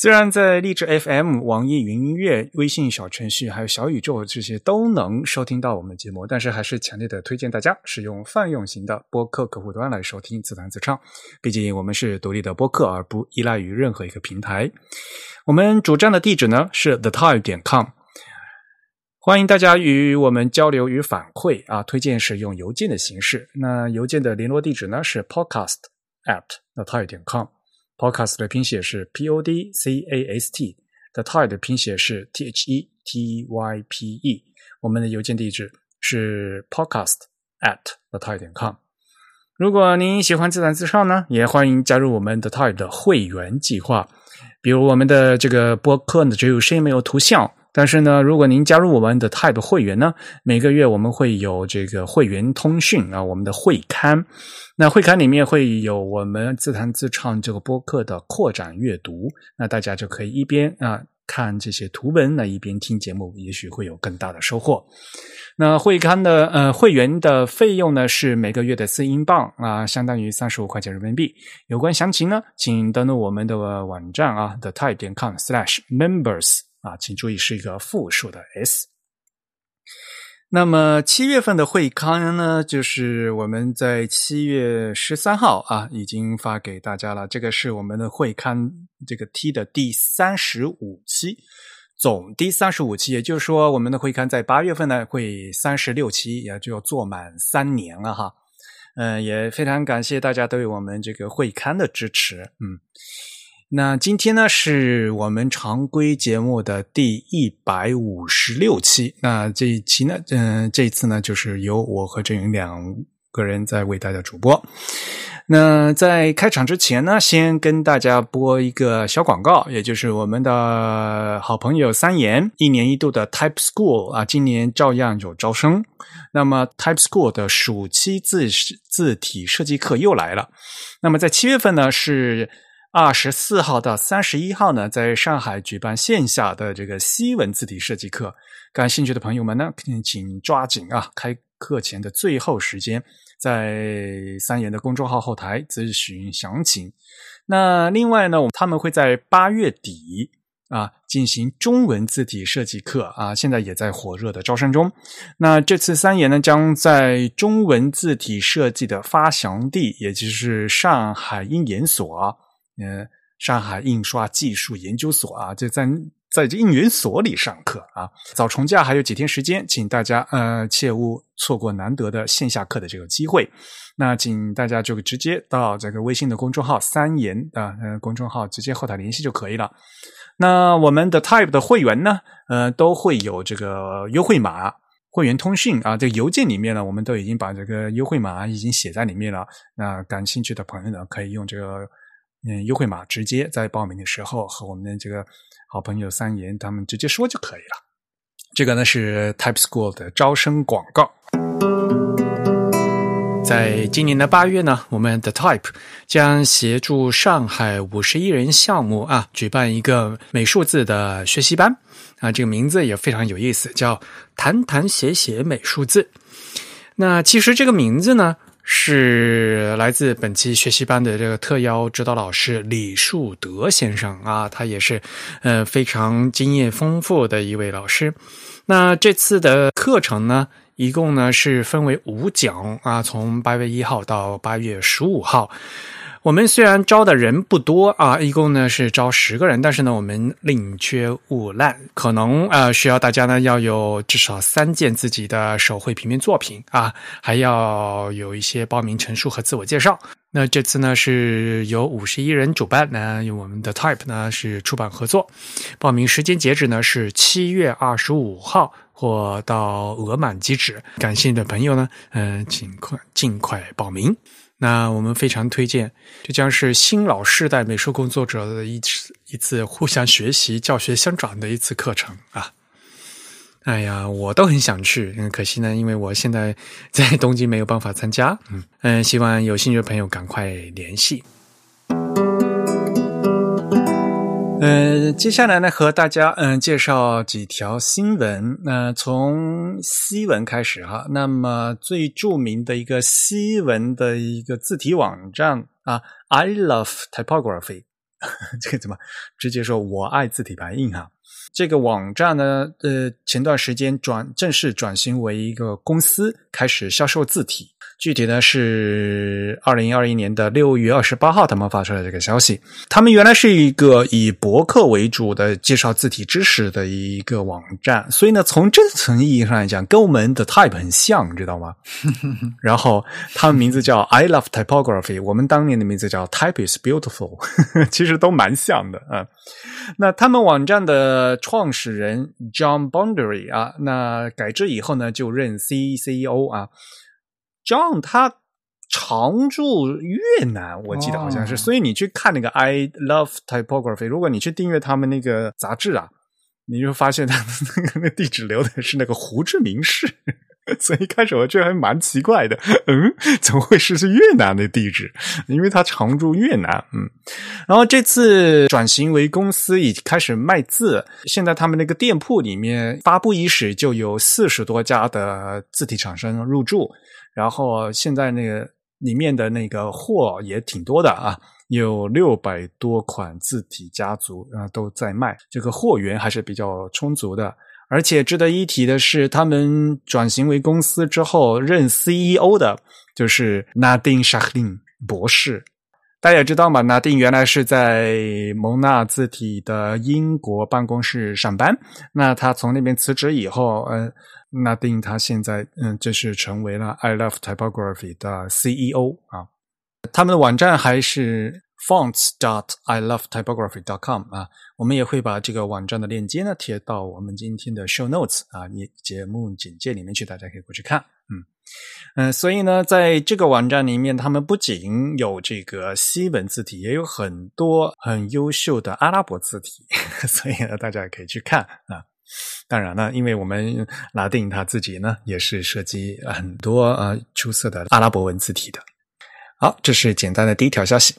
虽然在荔枝 FM、网易云音乐、微信小程序还有小宇宙这些都能收听到我们的节目，但是还是强烈的推荐大家使用泛用型的播客客户端来收听自弹自唱。毕竟我们是独立的播客，而不依赖于任何一个平台。我们主站的地址呢是 thetype 点 com，欢迎大家与我们交流与反馈啊！推荐是用邮件的形式，那邮件的联络地址呢是 podcast at thetype 点 com。Podcast 的拼写是 P O D C A S T，The Tide 的拼写是 T H E T Y P E。我们的邮件地址是 podcast at the Tide 点 com。如果您喜欢自然自唱呢，也欢迎加入我们 The Tide 的会员计划。比如我们的这个播客呢，只有声音没有图像。但是呢，如果您加入我们的 Type 会员呢，每个月我们会有这个会员通讯啊，我们的会刊。那会刊里面会有我们自弹自唱这个播客的扩展阅读，那大家就可以一边啊看这些图文，那一边听节目，也许会有更大的收获。那会刊的呃会员的费用呢是每个月的四英镑啊，相当于三十五块钱人民币。有关详情呢，请登录我们的网站啊，the type 点 com slash members。啊，请注意是一个复数的 s。那么七月份的会刊呢，就是我们在七月十三号啊，已经发给大家了。这个是我们的会刊这个 T 的第三十五期，总第三十五期，也就是说，我们的会刊在八月份呢会三十六期，也就做满三年了哈。嗯，也非常感谢大家对我们这个会刊的支持，嗯。那今天呢，是我们常规节目的第一百五十六期。那这一期呢，嗯，这一次呢，就是由我和郑云两个人在为大家主播。那在开场之前呢，先跟大家播一个小广告，也就是我们的好朋友三言一年一度的 Type School 啊，今年照样有招生。那么 Type School 的暑期字字体设计课又来了。那么在七月份呢，是。二十四号到三十一号呢，在上海举办线下的这个西文字体设计课，感兴趣的朋友们呢，请抓紧啊！开课前的最后时间，在三言的公众号后台咨询详情。那另外呢，他们会在八月底啊进行中文字体设计课啊，现在也在火热的招生中。那这次三言呢，将在中文字体设计的发祥地，也就是上海英研所。呃，上海印刷技术研究所啊，就在在这应援所里上课啊。早重假还有几天时间，请大家呃切勿错过难得的线下课的这个机会。那请大家就直接到这个微信的公众号“三言”啊呃公众号直接后台联系就可以了。那我们的 Type 的会员呢，呃，都会有这个优惠码、会员通讯啊。这个邮件里面呢，我们都已经把这个优惠码已经写在里面了。那感兴趣的朋友呢，可以用这个。嗯，优惠码直接在报名的时候和我们的这个好朋友三言他们直接说就可以了。这个呢是 Type School 的招生广告。在今年的八月呢，我们的 Type 将协助上海五十一人项目啊举办一个美术字的学习班啊，这个名字也非常有意思，叫“谈谈写写美术字”。那其实这个名字呢。是来自本期学习班的这个特邀指导老师李树德先生啊，他也是呃非常经验丰富的一位老师。那这次的课程呢，一共呢是分为五讲啊，从八月一号到八月十五号。我们虽然招的人不多啊，一共呢是招十个人，但是呢，我们宁缺毋滥，可能呃需要大家呢要有至少三件自己的手绘平面作品啊，还要有一些报名陈述和自我介绍。那这次呢是由五十一人主办，那用我们的 Type 呢是出版合作，报名时间截止呢是七月二十五号或到额满即止。感兴趣的朋友呢，嗯，请快尽快报名。那我们非常推荐，这将是新老世代美术工作者的一次一次互相学习、教学相长的一次课程啊。哎呀，我都很想去，嗯，可惜呢，因为我现在 在东京没有办法参加，嗯嗯，希望有兴趣的朋友赶快联系。呃，接下来呢，和大家嗯介绍几条新闻。那从西文开始哈，那么最著名的一个西文的一个字体网站啊，I love typography，这个怎么直接说我爱字体排印哈？这个网站呢，呃，前段时间转正式转型为一个公司，开始销售字体。具体呢是二零二一年的六月二十八号，他们发出来这个消息。他们原来是一个以博客为主的介绍字体知识的一个网站，所以呢，从这层意义上来讲，跟我们的 Type 很像，知道吗？然后他们名字叫 I Love Typography，我们当年的名字叫 Type is Beautiful，其实都蛮像的啊。那他们网站的创始人 John Boundary 啊，那改制以后呢，就任 C C E O 啊。John 他常驻越南，我记得好像是，所以你去看那个 I Love Typography，如果你去订阅他们那个杂志啊，你就发现他那个那地址留的是那个胡志明市，所以一开始我觉得还蛮奇怪的，嗯，怎么会是是越南的地址？因为他常驻越南，嗯，然后这次转型为公司，已开始卖字，现在他们那个店铺里面发布伊始就有四十多家的字体厂商入驻。然后现在那个里面的那个货也挺多的啊，有六百多款字体家族啊都在卖，这个货源还是比较充足的。而且值得一提的是，他们转型为公司之后，任 CEO 的就是 Nadine Shahin 博士。大家也知道嘛，Nadine 原来是在蒙纳字体的英国办公室上班，那他从那边辞职以后，嗯。那定他现在嗯，就是成为了 I Love Typography 的 CEO 啊。他们的网站还是 fonts dot I Love Typography dot com 啊。我们也会把这个网站的链接呢贴到我们今天的 show notes 啊，你节目简介里面去，大家可以过去看。嗯嗯，所以呢，在这个网站里面，他们不仅有这个西文字体，也有很多很优秀的阿拉伯字体，所以呢，大家也可以去看啊。当然了，因为我们拉丁他自己呢，也是设计很多呃出色的阿拉伯文字体的。好，这是简单的第一条消息。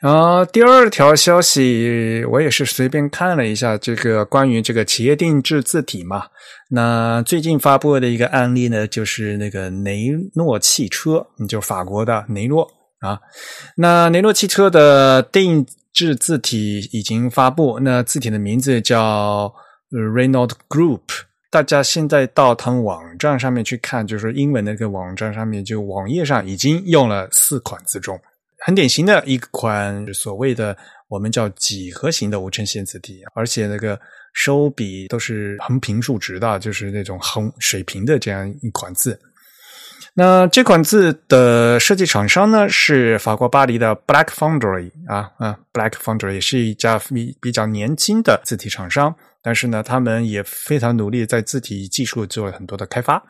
然后第二条消息，我也是随便看了一下，这个关于这个企业定制字体嘛。那最近发布的一个案例呢，就是那个雷诺汽车，就法国的雷诺啊。那雷诺汽车的定制字体已经发布，那字体的名字叫。Renault Group，大家现在到他们网站上面去看，就是英文那个网站上面，就网页上已经用了四款字重，很典型的一款所谓的我们叫几何型的无衬线字体，而且那个收笔都是横平竖直的，就是那种横水平的这样一款字。那这款字的设计厂商呢是法国巴黎的 Black Foundry 啊啊，Black Foundry 也是一家比比较年轻的字体厂商。但是呢，他们也非常努力在字体技术做了很多的开发。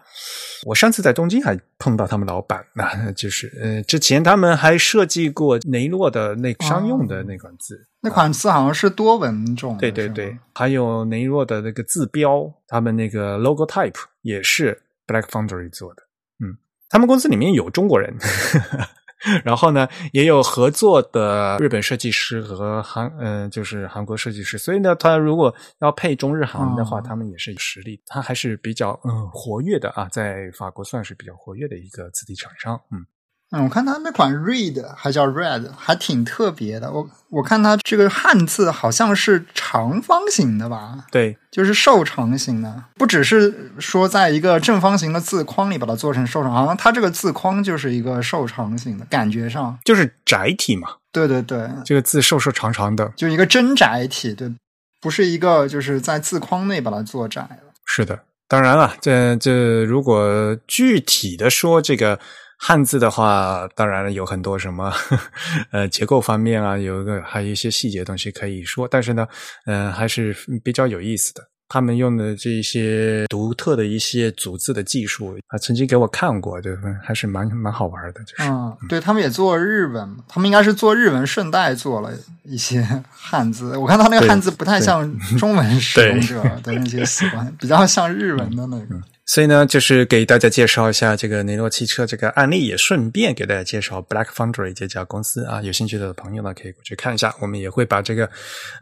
我上次在东京还碰到他们老板，那就是呃，之前他们还设计过雷诺的那商用的那款字，那款字好像是多文种。对对对，还有雷诺的那个字标，他们那个 logo type 也是 Black Foundry 做的。嗯，他们公司里面有中国人。然后呢，也有合作的日本设计师和韩，嗯，就是韩国设计师。所以呢，他如果要配中日韩的话，他们也是有实力。他还是比较嗯活跃的啊，在法国算是比较活跃的一个字体厂商，嗯。嗯，我看他那款 Read 还叫 Red，还挺特别的。我我看它这个汉字好像是长方形的吧？对，就是瘦长型的，不只是说在一个正方形的字框里把它做成瘦长，好像它这个字框就是一个瘦长型的，感觉上就是窄体嘛。对对对，这个字瘦瘦长长的，就一个真窄体，对，不是一个就是在字框内把它做窄了。是的，当然了，这这如果具体的说这个。汉字的话，当然有很多什么，呃，结构方面啊，有一个还有一些细节东西可以说，但是呢，嗯，还是比较有意思的。他们用的这些独特的一些组字的技术，啊，曾经给我看过，对，还是蛮蛮好玩的。就是，嗯，对他们也做日文，他们应该是做日文顺带做了一些汉字。我看他那个汉字不太像中文使用者的那些习惯，比较像日文的那个。所以呢，就是给大家介绍一下这个雷诺汽车这个案例，也顺便给大家介绍 Black Foundry 这家公司啊。有兴趣的朋友呢，可以过去看一下。我们也会把这个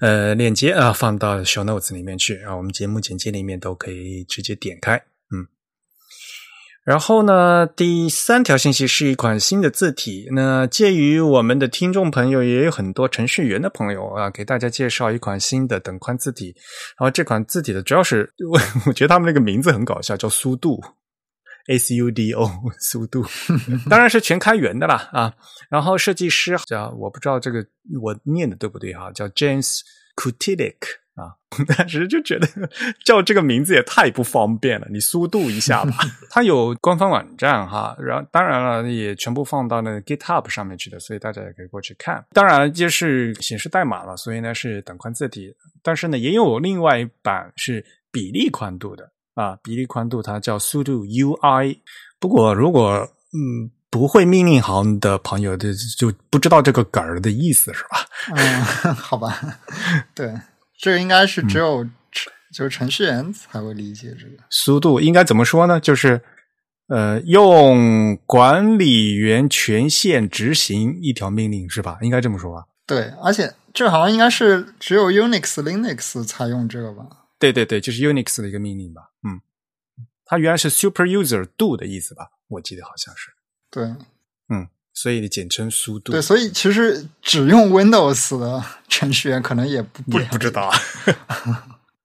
呃链接啊放到 Show Notes 里面去啊，我们节目简介里面都可以直接点开。然后呢，第三条信息是一款新的字体。那介于我们的听众朋友也有很多程序员的朋友啊，给大家介绍一款新的等宽字体。然后这款字体的主要是，我我觉得他们那个名字很搞笑，叫苏度，A C U D O，苏度，当然是全开源的啦啊。然后设计师叫我不知道这个我念的对不对哈，叫 James Kutilik。啊，当时就觉得叫这个名字也太不方便了，你速度一下吧。它有官方网站哈，然后当然了，也全部放到那个 GitHub 上面去的，所以大家也可以过去看。当然就是显示代码了，所以呢是等宽字体，但是呢也有另外一版是比例宽度的啊，比例宽度它叫速度 UI。不过如果嗯不会命令行的朋友，就就不知道这个梗儿的意思是吧？嗯，好吧，对。这个应该是只有程就是程序员才会理解这个速度应该怎么说呢？就是呃，用管理员权限执行一条命令是吧？应该这么说吧？对，而且这好像应该是只有 Unix、Linux 才用这个吧？对对对，就是 Unix 的一个命令吧？嗯，它原来是 Super User Do 的意思吧？我记得好像是。对，嗯。所以简称速度。对，所以其实只用 Windows 的程序员可能也不不不知道。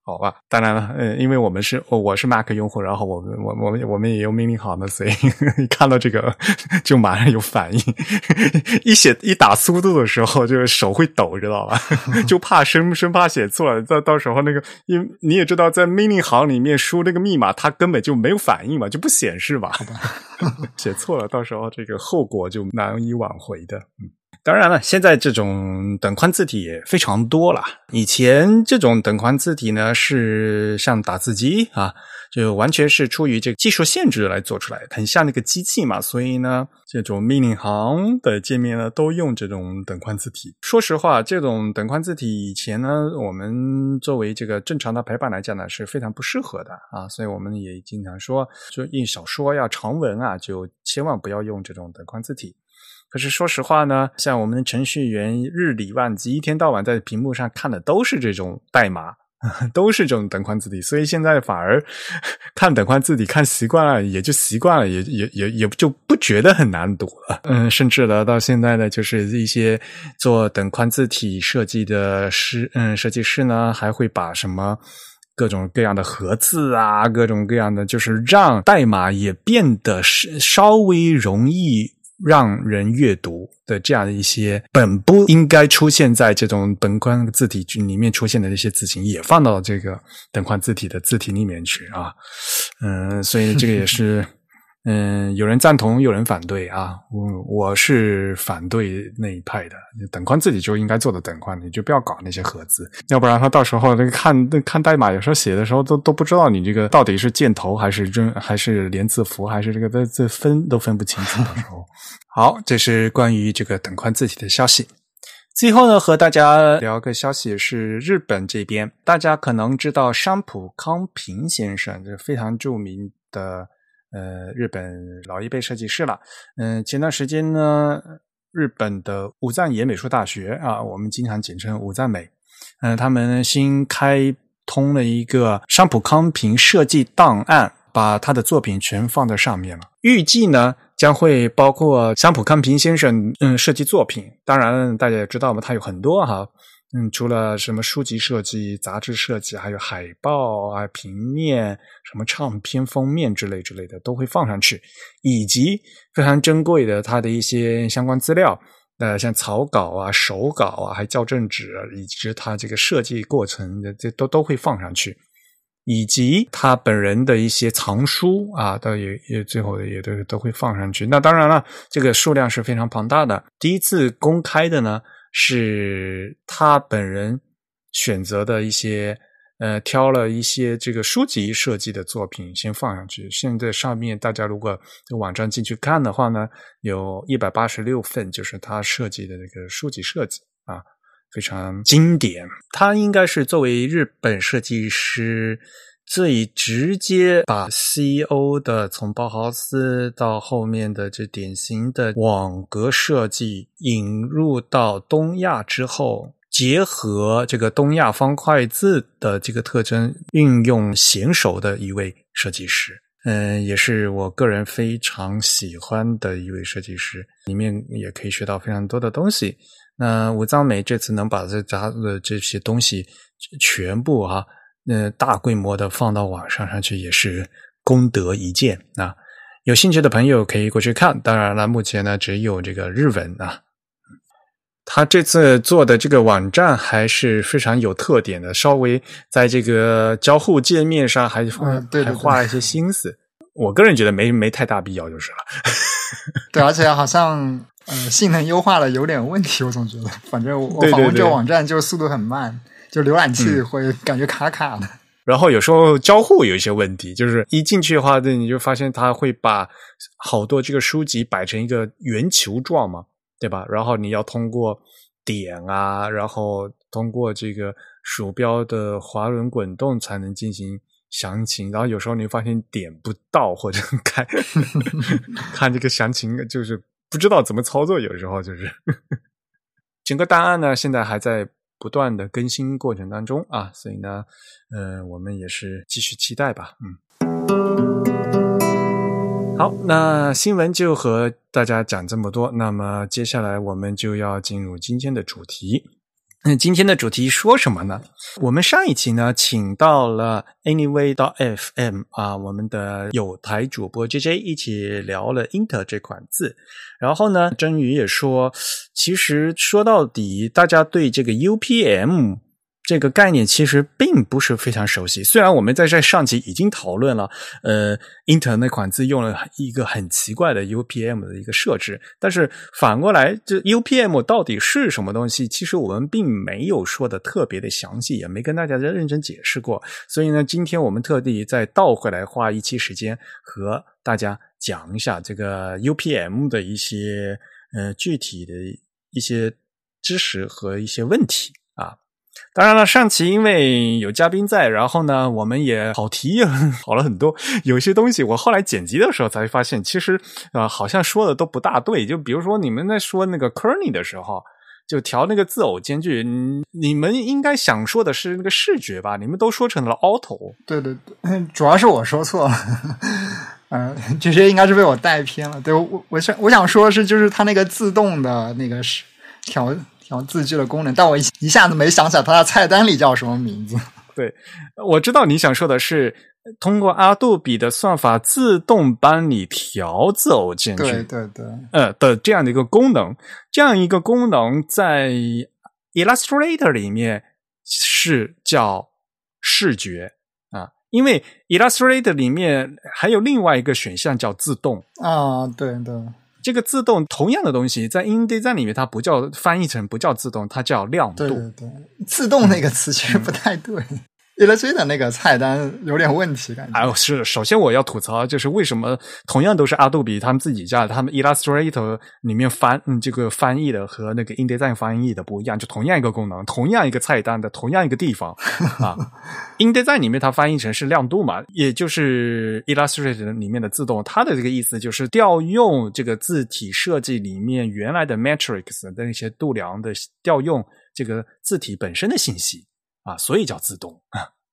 好吧，当然了，嗯，因为我们是，我是 Mac 用户，然后我们，我，我们，我们也用命令行的，所以一 看到这个就马上有反应。一写一打速度的时候，就手会抖，知道吧？就怕生生怕写错了，到到时候那个，因为你也知道，在命令行里面输那个密码，它根本就没有反应嘛，就不显示嘛？写错了，到时候这个后果就难以挽回的。嗯。当然了，现在这种等宽字体也非常多了。以前这种等宽字体呢，是像打字机啊，就完全是出于这个技术限制来做出来，很像那个机器嘛。所以呢，这种命令行的界面呢，都用这种等宽字体。说实话，这种等宽字体以前呢，我们作为这个正常的排版来讲呢，是非常不适合的啊。所以我们也经常说，就印小说呀、长文啊，就千万不要用这种等宽字体。可是说实话呢，像我们的程序员日理万机，一天到晚在屏幕上看的都是这种代码，都是这种等宽字体，所以现在反而 看等宽字体看习惯了，也就习惯了，也也也也就不觉得很难读了。嗯，甚至呢，到现在呢，就是一些做等宽字体设计的师，嗯，设计师呢，还会把什么各种各样的盒子啊，各种各样的，就是让代码也变得是稍微容易。让人阅读的这样的一些本不应该出现在这种本宽字体里面出现的这些字形，也放到这个等宽字体的字体里面去啊，嗯，所以这个也是。嗯，有人赞同，有人反对啊。我我是反对那一派的，等宽自己就应该做的等宽，你就不要搞那些盒子，要不然他到时候那个看那看代码，有时候写的时候都都不知道你这个到底是箭头还是真还是连字符还是这个这这分都分不清楚的时候。好，这是关于这个等宽字体的消息。最后呢，和大家聊个消息是日本这边，大家可能知道山浦康平先生，这非常著名的。呃，日本老一辈设计师了。嗯，前段时间呢，日本的武藏野美术大学啊，我们经常简称武藏美。嗯，他们新开通了一个山浦康平设计档案，把他的作品全放在上面了。预计呢，将会包括山浦康平先生嗯设计作品。当然，大家也知道嘛，他有很多哈。嗯，除了什么书籍设计、杂志设计，还有海报啊、平面、什么唱片封面之类之类的，都会放上去，以及非常珍贵的他的一些相关资料，呃，像草稿啊、手稿啊，还校正纸，啊以及他这个设计过程的，这都都会放上去，以及他本人的一些藏书啊，都也也最后也都都会放上去。那当然了，这个数量是非常庞大的。第一次公开的呢。是他本人选择的一些呃，挑了一些这个书籍设计的作品先放上去。现在上面大家如果这个网站进去看的话呢，有一百八十六份，就是他设计的那个书籍设计啊，非常经典。他应该是作为日本设计师最直接把 CEO 的从包豪斯到后面的这典型的网格设计引入到东亚之后。结合这个东亚方块字的这个特征，运用娴熟的一位设计师，嗯，也是我个人非常喜欢的一位设计师。里面也可以学到非常多的东西。那武藏美这次能把这杂的这些东西全部啊，呃，大规模的放到网上上去，也是功德一件啊。有兴趣的朋友可以过去看。当然了，目前呢只有这个日文啊。他这次做的这个网站还是非常有特点的，稍微在这个交互界面上还嗯还花了一些心思。我个人觉得没没太大必要就是了。对，而且好像呃性能优化了有点问题，我总觉得。反正我访问这个网站就速度很慢，就浏览器会感觉卡卡的。然后有时候交互有一些问题，就是一进去的话，你就发现它会把好多这个书籍摆成一个圆球状嘛。对吧？然后你要通过点啊，然后通过这个鼠标的滑轮滚动才能进行详情。然后有时候你发现点不到，或者看 看这个详情，就是不知道怎么操作。有时候就是 整个档案呢，现在还在不断的更新过程当中啊，所以呢，嗯，我们也是继续期待吧，嗯。好，那新闻就和大家讲这么多。那么接下来我们就要进入今天的主题。那今天的主题说什么呢？我们上一期呢，请到了 Anyway 到 FM 啊，我们的有台主播 JJ 一起聊了 Inter 这款字。然后呢，真宇也说，其实说到底，大家对这个 UPM。这个概念其实并不是非常熟悉。虽然我们在这上集已经讨论了，呃，Intel 那款字用了一个很奇怪的 UPM 的一个设置，但是反过来，这 UPM 到底是什么东西？其实我们并没有说的特别的详细，也没跟大家认真解释过。所以呢，今天我们特地再倒回来，花一期时间和大家讲一下这个 UPM 的一些呃具体的一些知识和一些问题。当然了，上期因为有嘉宾在，然后呢，我们也跑题好了很多。有些东西我后来剪辑的时候才发现，其实啊，好像说的都不大对。就比如说你们在说那个 Kerny 的时候，就调那个字偶间距，你们应该想说的是那个视觉吧？你们都说成了 Auto。对对对，主要是我说错了。嗯，这些应该是被我带偏了。对我，我想我想说的是，就是它那个自动的那个是调。调字距的功能，但我一一下子没想起来它的菜单里叫什么名字。对，我知道你想说的是通过阿杜比的算法自动帮你调字偶间距，对对对，呃的这样的一个功能，这样一个功能在 Illustrator 里面是叫视觉啊，因为 Illustrator 里面还有另外一个选项叫自动啊，对对。这个自动同样的东西，在 InDesign 里面，它不叫翻译成不叫自动，它叫亮度。对对对，自动那个词其实不太对。Illustrator 那个菜单有点问题，感觉。哎，是首先我要吐槽，就是为什么同样都是阿杜比他们自己家，他们 Illustrator 里面翻嗯这个翻译的和那个 InDesign 翻译的不一样，就同样一个功能，同样一个菜单的同样一个地方 啊，InDesign 里面它翻译成是亮度嘛，也就是 Illustrator 里面的自动，它的这个意思就是调用这个字体设计里面原来的 Matrix 的那些度量的调用这个字体本身的信息。啊，所以叫自动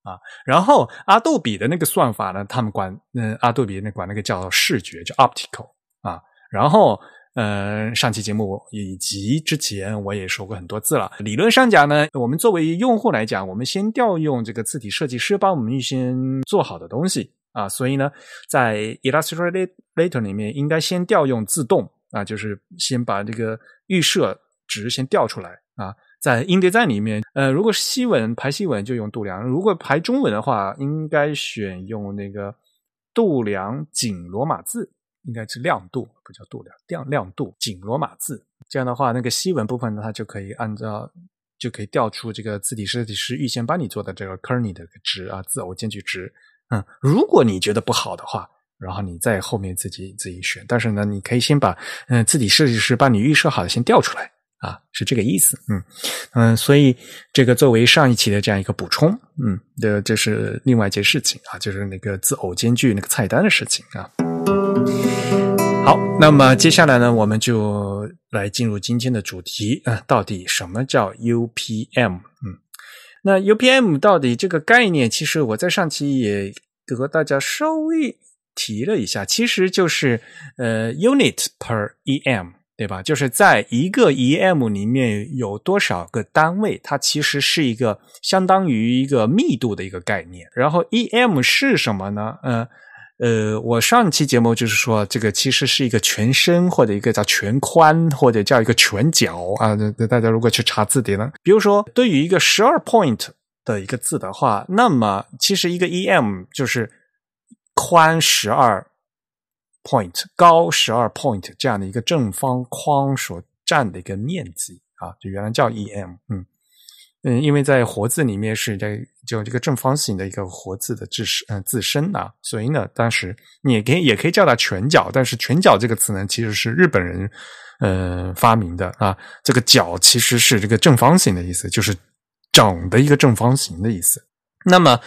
啊，然后阿杜比的那个算法呢，他们管嗯，阿杜比那管那个叫视觉，叫 optical 啊。然后嗯，上期节目以及之前我也说过很多次了。理论上讲呢，我们作为用户来讲，我们先调用这个字体设计师帮我们预先做好的东西啊，所以呢，在 Illustrator 里面应该先调用自动啊，就是先把这个预设值先调出来啊。在印叠站里面，呃，如果是西文排西文就用度量，如果排中文的话，应该选用那个度量紧罗马字，应该是亮度，不叫度量，亮亮度紧罗马字。这样的话，那个西文部分呢，它就可以按照就可以调出这个字体设计师预先帮你做的这个 kerny 的值啊，字偶间距值。嗯，如果你觉得不好的话，然后你在后面自己自己选。但是呢，你可以先把嗯字体设计师帮你预设好的先调出来啊，是这个意思。嗯嗯，所以这个作为上一期的这样一个补充，嗯，的这是另外一件事情啊，就是那个字偶间距那个菜单的事情啊。好，那么接下来呢，我们就来进入今天的主题啊，到底什么叫 UPM？嗯，那 UPM 到底这个概念，其实我在上期也和大家稍微提了一下，其实就是呃 unit per EM，对吧？就是在一个 EM 里面有多少个单位，它其实是一个相当于一个密度的一个概念。然后 EM 是什么呢？呃。呃，我上期节目就是说，这个其实是一个全身或者一个叫全宽或者叫一个全角啊。大家如果去查字典呢，比如说对于一个十二 point 的一个字的话，那么其实一个 em 就是宽十二 point、高十二 point 这样的一个正方框所占的一个面积啊，就原来叫 em，嗯。嗯，因为在活字里面是在就这个正方形的一个活字的自身嗯自身啊，所以呢，当时你也可以也可以叫它全角，但是全角这个词呢，其实是日本人呃发明的啊。这个角其实是这个正方形的意思，就是整的一个正方形的意思。那么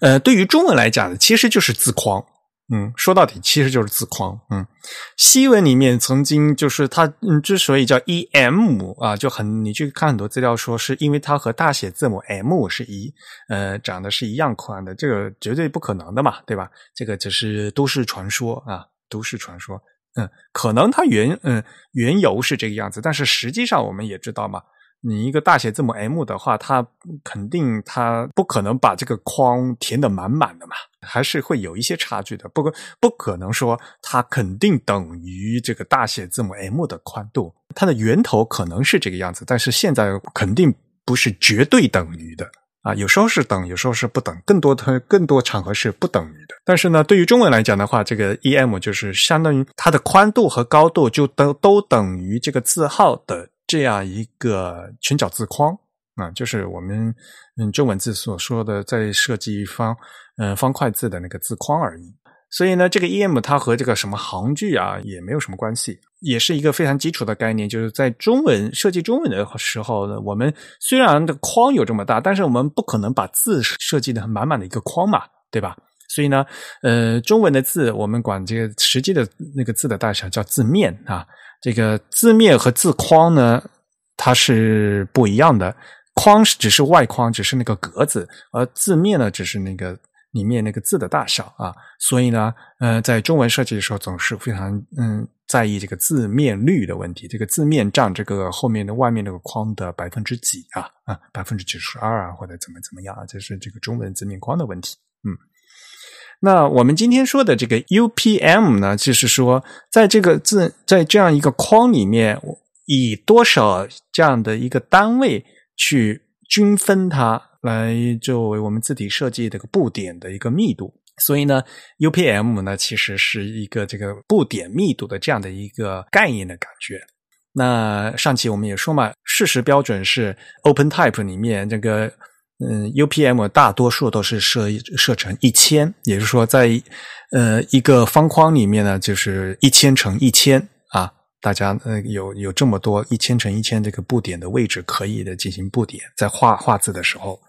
呃，对于中文来讲呢，其实就是字框。嗯，说到底其实就是字框。嗯，西文里面曾经就是它，嗯，之所以叫 E M 啊，就很你去看很多资料说，是因为它和大写字母 M 是一，呃，长得是一样宽的，这个绝对不可能的嘛，对吧？这个只是都市传说啊，都市传说。嗯，可能它原嗯缘由是这个样子，但是实际上我们也知道嘛。你一个大写字母 M 的话，它肯定它不可能把这个框填的满满的嘛，还是会有一些差距的。不过不可能说它肯定等于这个大写字母 M 的宽度，它的源头可能是这个样子，但是现在肯定不是绝对等于的啊，有时候是等，有时候是不等，更多的更多场合是不等于的。但是呢，对于中文来讲的话，这个 EM 就是相当于它的宽度和高度就都都等于这个字号的。这样一个全角字框啊，就是我们嗯中文字所说的在设计方嗯方块字的那个字框而已。所以呢，这个 em 它和这个什么行距啊也没有什么关系，也是一个非常基础的概念。就是在中文设计中文的时候呢，我们虽然的框有这么大，但是我们不可能把字设计的满满的一个框嘛，对吧？所以呢，呃，中文的字我们管这个实际的那个字的大小叫字面啊。这个字面和字框呢，它是不一样的。框是只是外框，只是那个格子，而字面呢，只是那个里面那个字的大小啊。所以呢，呃，在中文设计的时候，总是非常嗯在意这个字面率的问题。这个字面占这个后面的外面那个框的百分之几啊？啊，百分之九十二啊，或者怎么怎么样啊？这是这个中文字面框的问题。那我们今天说的这个 UPM 呢，就是说，在这个字在这样一个框里面，以多少这样的一个单位去均分它，来作为我们字体设计这个布点的一个密度。所以呢，UPM 呢，其实是一个这个布点密度的这样的一个概念的感觉。那上期我们也说嘛，事实标准是 OpenType 里面这个。嗯，UPM 大多数都是设设成一千，也就是说，在呃一个方框里面呢，就是一千乘一千啊，大家呃有有这么多一千乘一千这个布点的位置可以的进行布点，在画画字的时候，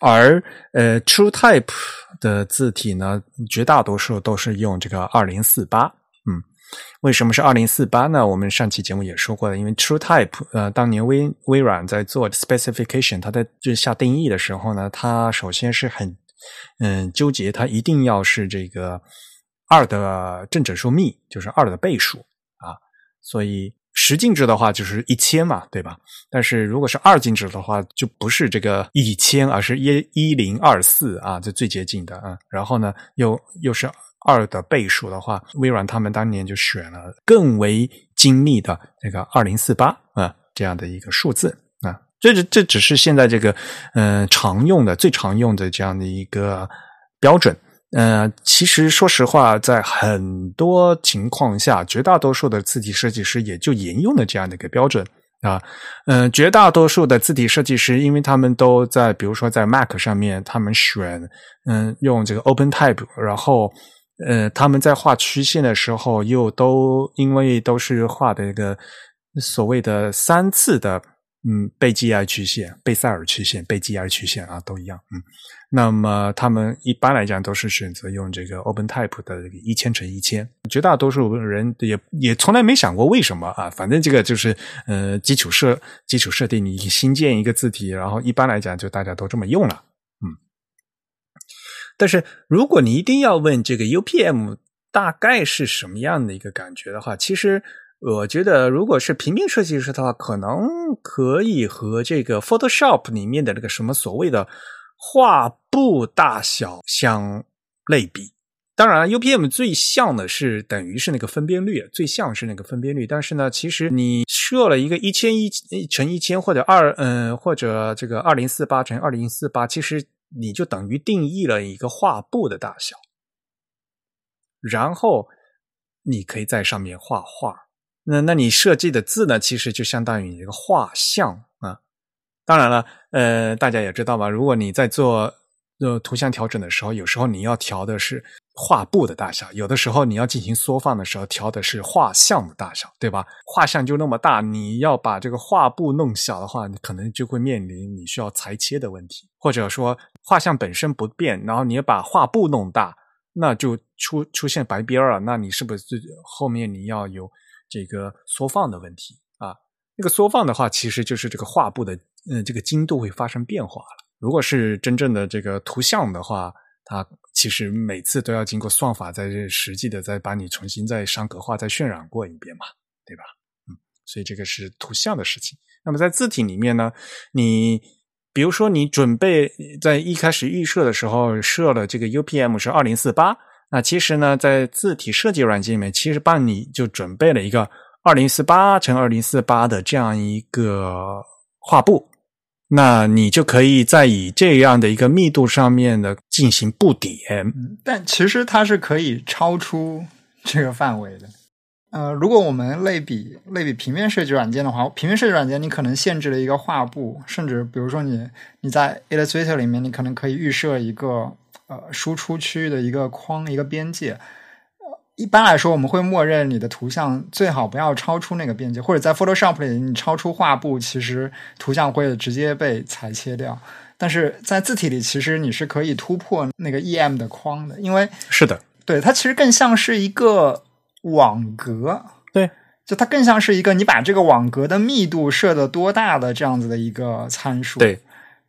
而呃 TrueType 的字体呢，绝大多数都是用这个二零四八。为什么是二零四八呢？我们上期节目也说过了，因为 TrueType，呃，当年微微软在做 specification，它在就下定义的时候呢，它首先是很嗯纠结，它一定要是这个二的正整数幂，就是二的倍数啊。所以十进制的话就是一千嘛，对吧？但是如果是二进制的话，就不是这个一千，而是一一零二四啊，这最接近的啊。然后呢，又又是。二的倍数的话，微软他们当年就选了更为精密的那个二零四八啊这样的一个数字啊，这这这只是现在这个嗯常用的最常用的这样的一个标准。呃，其实说实话，在很多情况下，绝大多数的字体设计师也就沿用了这样的一个标准啊，嗯，绝大多数的字体设计师，因为他们都在，比如说在 Mac 上面，他们选嗯用这个 OpenType，然后呃他们在画曲线的时候，又都因为都是画的一个所谓的三次的。嗯，贝基埃曲线、贝塞尔曲线、贝基埃曲线啊，都一样。嗯，那么他们一般来讲都是选择用这个 OpenType 的一千乘一千。绝大多数人也也从来没想过为什么啊，反正这个就是呃基础设基础设定，你新建一个字体，然后一般来讲就大家都这么用了。但是如果你一定要问这个 UPM 大概是什么样的一个感觉的话，其实。我觉得，如果是平面设计师的话，可能可以和这个 Photoshop 里面的那个什么所谓的画布大小相类比。当然，UPM 最像的是等于是那个分辨率，最像是那个分辨率。但是呢，其实你设了一个一千一乘一千或者二嗯或者这个二零四八乘二零四八，其实你就等于定义了一个画布的大小，然后你可以在上面画画。那那你设计的字呢？其实就相当于你一个画像啊。当然了，呃，大家也知道吧？如果你在做呃图像调整的时候，有时候你要调的是画布的大小，有的时候你要进行缩放的时候，调的是画像的大小，对吧？画像就那么大，你要把这个画布弄小的话，你可能就会面临你需要裁切的问题，或者说画像本身不变，然后你把画布弄大，那就出出现白边了。那你是不是后面你要有？这个缩放的问题啊，那个缩放的话，其实就是这个画布的嗯，这个精度会发生变化了。如果是真正的这个图像的话，它其实每次都要经过算法在实际的再把你重新再上格化、再渲染过一遍嘛，对吧？嗯，所以这个是图像的事情。那么在字体里面呢，你比如说你准备在一开始预设的时候设了这个 UPM 是二零四八。那其实呢，在字体设计软件里面，其实帮你就准备了一个二零四八乘二零四八的这样一个画布，那你就可以在以这样的一个密度上面的进行布点。但其实它是可以超出这个范围的。呃，如果我们类比类比平面设计软件的话，平面设计软件你可能限制了一个画布，甚至比如说你你在 Illustrator 里面，你可能可以预设一个。呃，输出区域的一个框，一个边界。一般来说，我们会默认你的图像最好不要超出那个边界，或者在 Photoshop 里，你超出画布，其实图像会直接被裁切掉。但是在字体里，其实你是可以突破那个 EM 的框的，因为是的，对它其实更像是一个网格，对，就它更像是一个你把这个网格的密度设的多大的这样子的一个参数，对。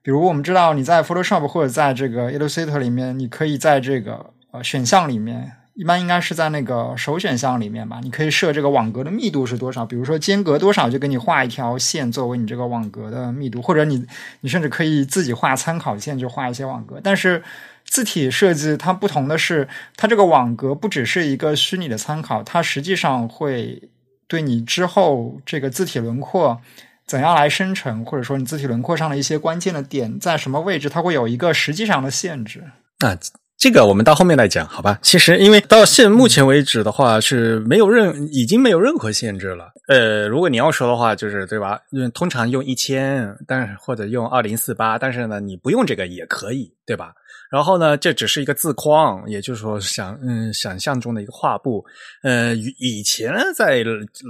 比如我们知道你在 Photoshop 或者在这个 Illustrator 里面，你可以在这个呃选项里面，一般应该是在那个首选项里面吧，你可以设这个网格的密度是多少，比如说间隔多少就给你画一条线作为你这个网格的密度，或者你你甚至可以自己画参考线就画一些网格。但是字体设计它不同的是，它这个网格不只是一个虚拟的参考，它实际上会对你之后这个字体轮廓。怎样来生成，或者说你字体轮廓上的一些关键的点在什么位置，它会有一个实际上的限制。那这个我们到后面来讲，好吧？其实因为到现目前为止的话是没有任，已经没有任何限制了。呃，如果你要说的话，就是对吧？用通常用一千，但是或者用二零四八，但是呢，你不用这个也可以，对吧？然后呢，这只是一个字框，也就是说，想嗯，想象中的一个画布。呃，以前在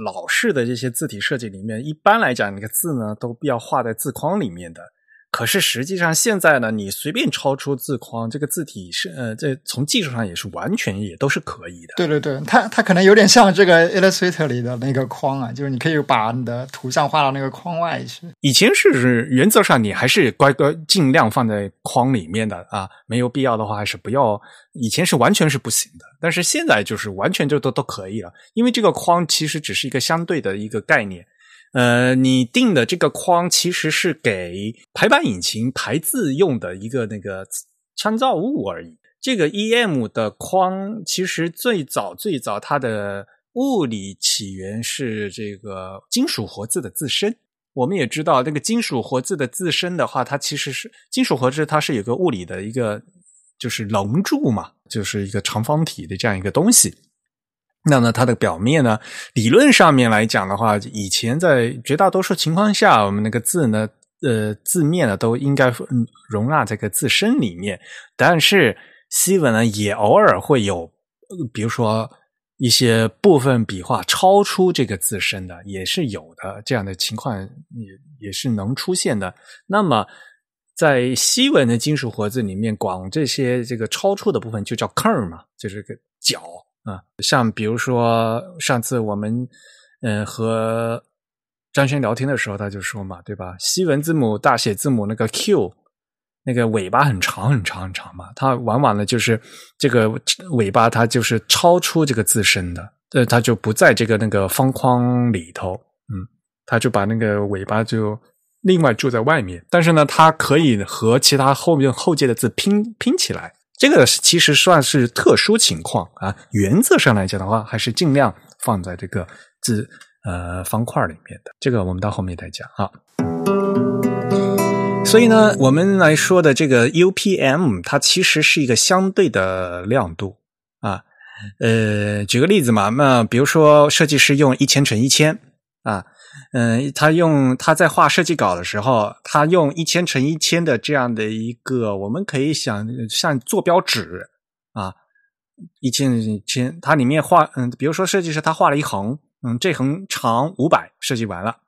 老式的这些字体设计里面，一般来讲，那个字呢，都必要画在字框里面的。可是实际上现在呢，你随便超出字框，这个字体是呃，这从技术上也是完全也都是可以的。对对对，它它可能有点像这个 Illustrator 里的那个框啊，就是你可以把你的图像画到那个框外去。以前是原则上你还是乖乖尽量放在框里面的啊，没有必要的话还是不要。以前是完全是不行的，但是现在就是完全就都都可以了，因为这个框其实只是一个相对的一个概念。呃，你定的这个框其实是给排版引擎排字用的一个那个参照物而已。这个 EM 的框其实最早最早它的物理起源是这个金属活字的自身。我们也知道，那个金属活字的自身的话，它其实是金属活字，它是有个物理的一个就是棱柱嘛，就是一个长方体的这样一个东西。那么它的表面呢，理论上面来讲的话，以前在绝大多数情况下，我们那个字呢，呃，字面呢都应该容纳这个自身里面。但是西文呢，也偶尔会有，比如说一些部分笔画超出这个自身的，也是有的这样的情况，也也是能出现的。那么在西文的金属活字里面，广这些这个超出的部分就叫 ker 嘛，就是个角。啊，像比如说上次我们嗯和张轩聊天的时候，他就说嘛，对吧？西文字母大写字母那个 Q，那个尾巴很长很长很长嘛，它往往呢就是这个尾巴它就是超出这个字身的，呃，它就不在这个那个方框里头，嗯，它就把那个尾巴就另外住在外面，但是呢，它可以和其他后面后接的字拼拼起来。这个其实算是特殊情况啊，原则上来讲的话，还是尽量放在这个字呃方块里面的。这个我们到后面再讲啊。所以呢，我们来说的这个 UPM，它其实是一个相对的亮度啊。呃，举个例子嘛，那比如说设计师用一千乘一千啊。嗯，他用他在画设计稿的时候，他用一千乘一千的这样的一个，我们可以想像坐标纸啊，一千一千，它里面画，嗯，比如说设计师他画了一横，嗯，这横长五百，设计完了，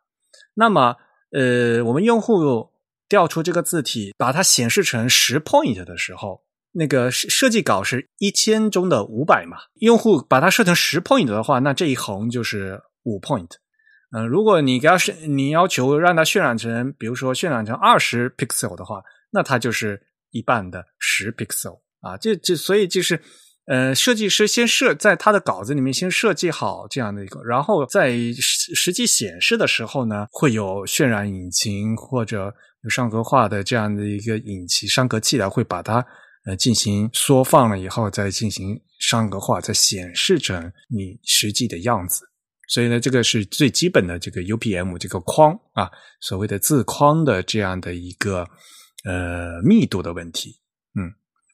那么呃，我们用户调出这个字体，把它显示成十 point 的时候，那个设计稿是一千中的五百嘛，用户把它设成十 point 的话，那这一横就是五 point。嗯，如果你要是你要求让它渲染成，比如说渲染成二十 pixel 的话，那它就是一半的十 pixel 啊。这这所以就是，呃，设计师先设在他的稿子里面先设计好这样的一个，然后在实实际显示的时候呢，会有渲染引擎或者有上格化的这样的一个引擎上格器来会把它呃进行缩放了以后再进行上格化，再显示成你实际的样子。所以呢，这个是最基本的这个 UPM 这个框啊，所谓的字框的这样的一个呃密度的问题。嗯，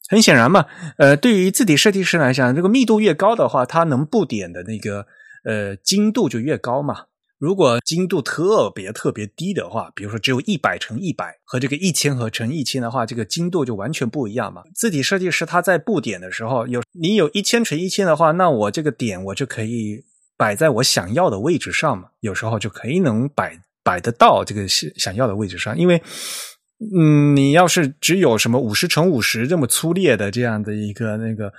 很显然嘛，呃，对于字体设计师来讲，这个密度越高的话，它能布点的那个呃精度就越高嘛。如果精度特别特别低的话，比如说只有一百乘一百和这个一千和乘一千的话，这个精度就完全不一样嘛。字体设计师他在布点的时候，有你有一千乘一千的话，那我这个点我就可以。摆在我想要的位置上嘛，有时候就可以能摆摆得到这个想想要的位置上，因为，嗯，你要是只有什么五十乘五十这么粗略的这样的一个那个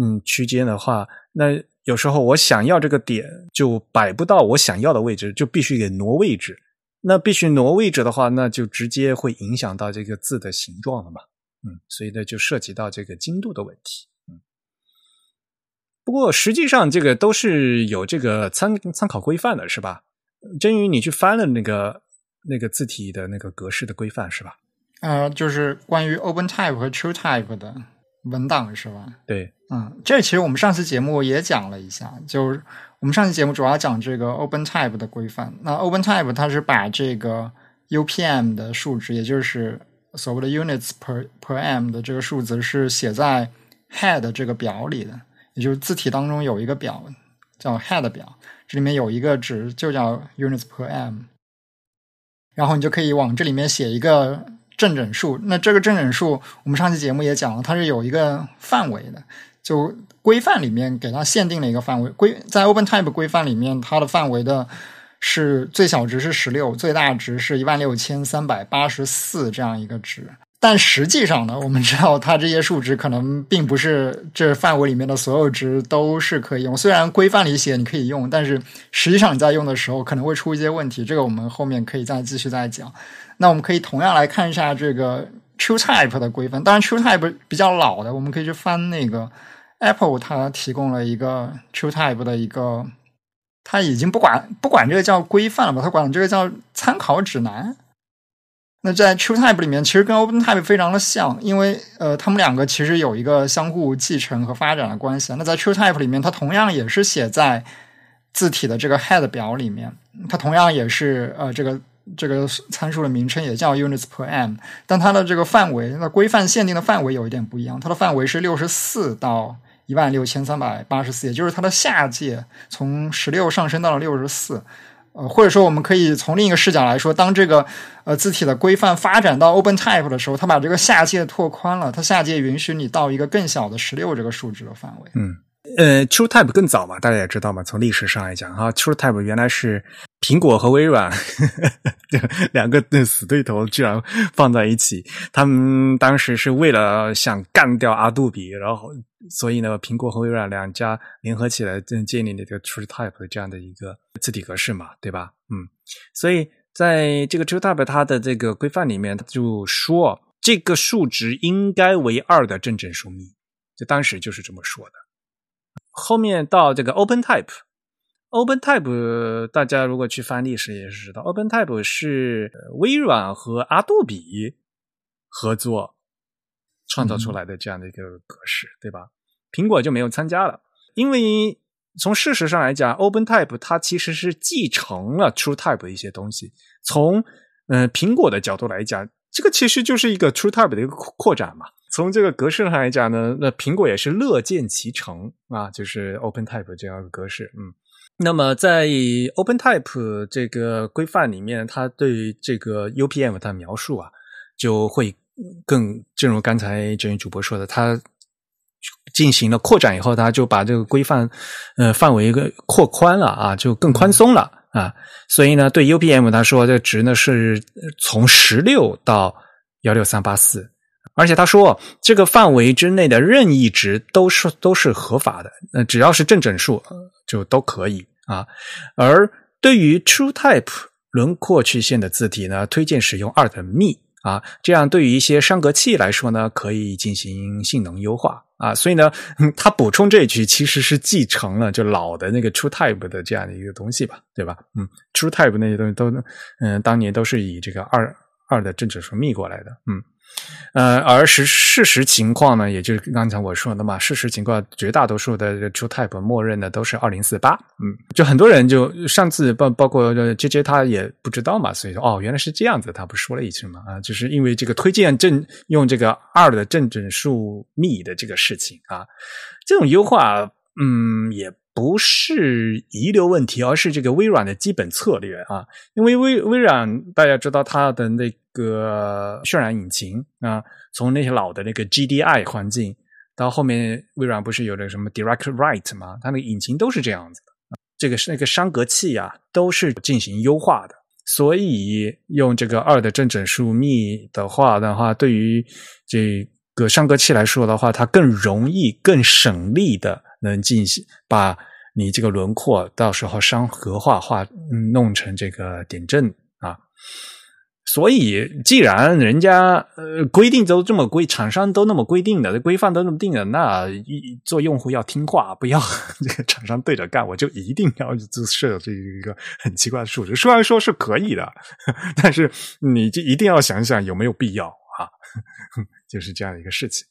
嗯区间的话，那有时候我想要这个点就摆不到我想要的位置，就必须给挪位置。那必须挪位置的话，那就直接会影响到这个字的形状了嘛，嗯，所以呢就涉及到这个精度的问题。不过实际上，这个都是有这个参参考规范的，是吧？真宇，你去翻了那个那个字体的那个格式的规范，是吧？呃，就是关于 OpenType 和 TrueType 的文档，是吧？对，嗯，这其实我们上次节目也讲了一下，就是我们上期节目主要讲这个 OpenType 的规范。那 OpenType 它是把这个 UPM 的数值，也就是所谓的 units per per m 的这个数值，是写在 head 这个表里的。也就是字体当中有一个表叫 head 表，这里面有一个值就叫 units per m，然后你就可以往这里面写一个正整数。那这个正整数，我们上期节目也讲了，它是有一个范围的，就规范里面给它限定了一个范围。规在 OpenType 规范里面，它的范围的是最小值是十六，最大值是一万六千三百八十四这样一个值。但实际上呢，我们知道它这些数值可能并不是这范围里面的所有值都是可以用。虽然规范里写你可以用，但是实际上你在用的时候可能会出一些问题。这个我们后面可以再继续再讲。那我们可以同样来看一下这个 TrueType 的规范。当然，TrueType 比较老的，我们可以去翻那个 Apple，它提供了一个 TrueType 的一个，它已经不管不管这个叫规范了吧，它管这个叫参考指南。那在 TrueType 里面，其实跟 OpenType 非常的像，因为呃，他们两个其实有一个相互继承和发展的关系。那在 TrueType 里面，它同样也是写在字体的这个 head 表里面，它同样也是呃，这个这个参数的名称也叫 units per m，但它的这个范围，那规范限定的范围有一点不一样，它的范围是六十四到一万六千三百八十四，也就是它的下界从十六上升到了六十四。呃，或者说我们可以从另一个视角来说，当这个呃字体的规范发展到 Open Type 的时候，它把这个下界拓宽了，它下界允许你到一个更小的十六这个数值的范围。嗯。呃，TrueType 更早嘛，大家也知道嘛。从历史上来讲，哈，TrueType 原来是苹果和微软 两个死对头，居然放在一起。他们当时是为了想干掉阿杜比，然后所以呢，苹果和微软两家联合起来，建立了这个 TrueType 的这样的一个字体格式嘛，对吧？嗯，所以在这个 TrueType 它的这个规范里面，它就说这个数值应该为二的正整数幂，就当时就是这么说的。后面到这个 OpenType，OpenType 大家如果去翻历史也是知道，OpenType 是微软和阿杜比合作创造出来的这样的一个格式，对吧？苹果就没有参加了，因为从事实上来讲，OpenType 它其实是继承了 TrueType 的一些东西。从嗯苹果的角度来讲，这个其实就是一个 TrueType 的一个扩展嘛。从这个格式上来讲呢，那苹果也是乐见其成啊，就是 OpenType 这样的格式。嗯，那么在 OpenType 这个规范里面，它对这个 UPM 的描述啊，就会更正如刚才这位主播说的，它进行了扩展以后，它就把这个规范呃范围个扩宽了啊，就更宽松了啊。所以呢，对 UPM 他说这个值呢是从十六到幺六三八四。而且他说，这个范围之内的任意值都是都是合法的，呃，只要是正整数就都可以啊。而对于 TrueType 轮廓曲线的字体呢，推荐使用二的幂啊，这样对于一些伤格器来说呢，可以进行性能优化啊。所以呢，他补充这一句其实是继承了就老的那个 TrueType 的这样的一个东西吧，对吧？嗯，TrueType 那些东西都嗯，当年都是以这个二二的正整数幂过来的，嗯。呃，而实事实情况呢，也就是刚才我说的嘛，事实情况绝大多数的 TrueType 默认的都是二零四八，嗯，就很多人就上次包包括 J J 他也不知道嘛，所以说哦原来是这样子，他不说了一句嘛，啊，就是因为这个推荐正用这个二的正整数幂的这个事情啊，这种优化，嗯，也。不是遗留问题，而是这个微软的基本策略啊。因为微微软大家知道它的那个渲染引擎啊，从那些老的那个 GDI 环境到后面微软不是有了什么 Direct Write 吗？它那个引擎都是这样子的。这个是那个伤格器啊，都是进行优化的。所以用这个二的正整数幂的话的话，对于这个伤格器来说的话，它更容易、更省力的。能进行把你这个轮廓到时候商和化画弄成这个点阵啊，所以既然人家呃规定都这么规，厂商都那么规定的，规范都那么定的，那做用户要听话，不要 这个厂商对着干，我就一定要设这一个很奇怪的数值。虽然说是可以的，但是你就一定要想想有没有必要啊，就是这样一个事情。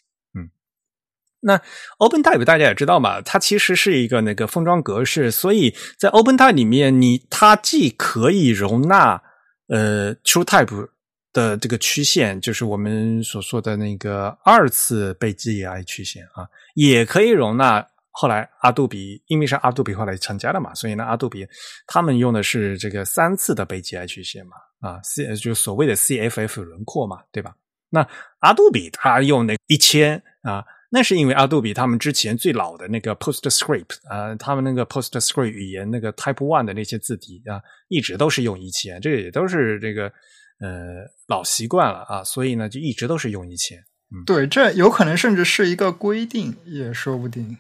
那 OpenType 大家也知道嘛，它其实是一个那个封装格式，所以在 OpenType 里面，你它既可以容纳呃 TrueType 的这个曲线，就是我们所说的那个二次被 GI 曲线啊，也可以容纳后来阿杜比，因为是阿杜比后来参加了嘛，所以呢，阿杜比他们用的是这个三次的被 GI 曲线嘛，啊，C 就所谓的 CFF 轮廓嘛，对吧？那阿杜比他用那一千啊。那是因为阿杜比他们之前最老的那个 PostScript 啊，他们那个 PostScript 语言那个 Type One 的那些字体啊，一直都是用一千，这个也都是这个呃老习惯了啊，所以呢就一直都是用一千。嗯，对，这有可能甚至是一个规定，也说不定。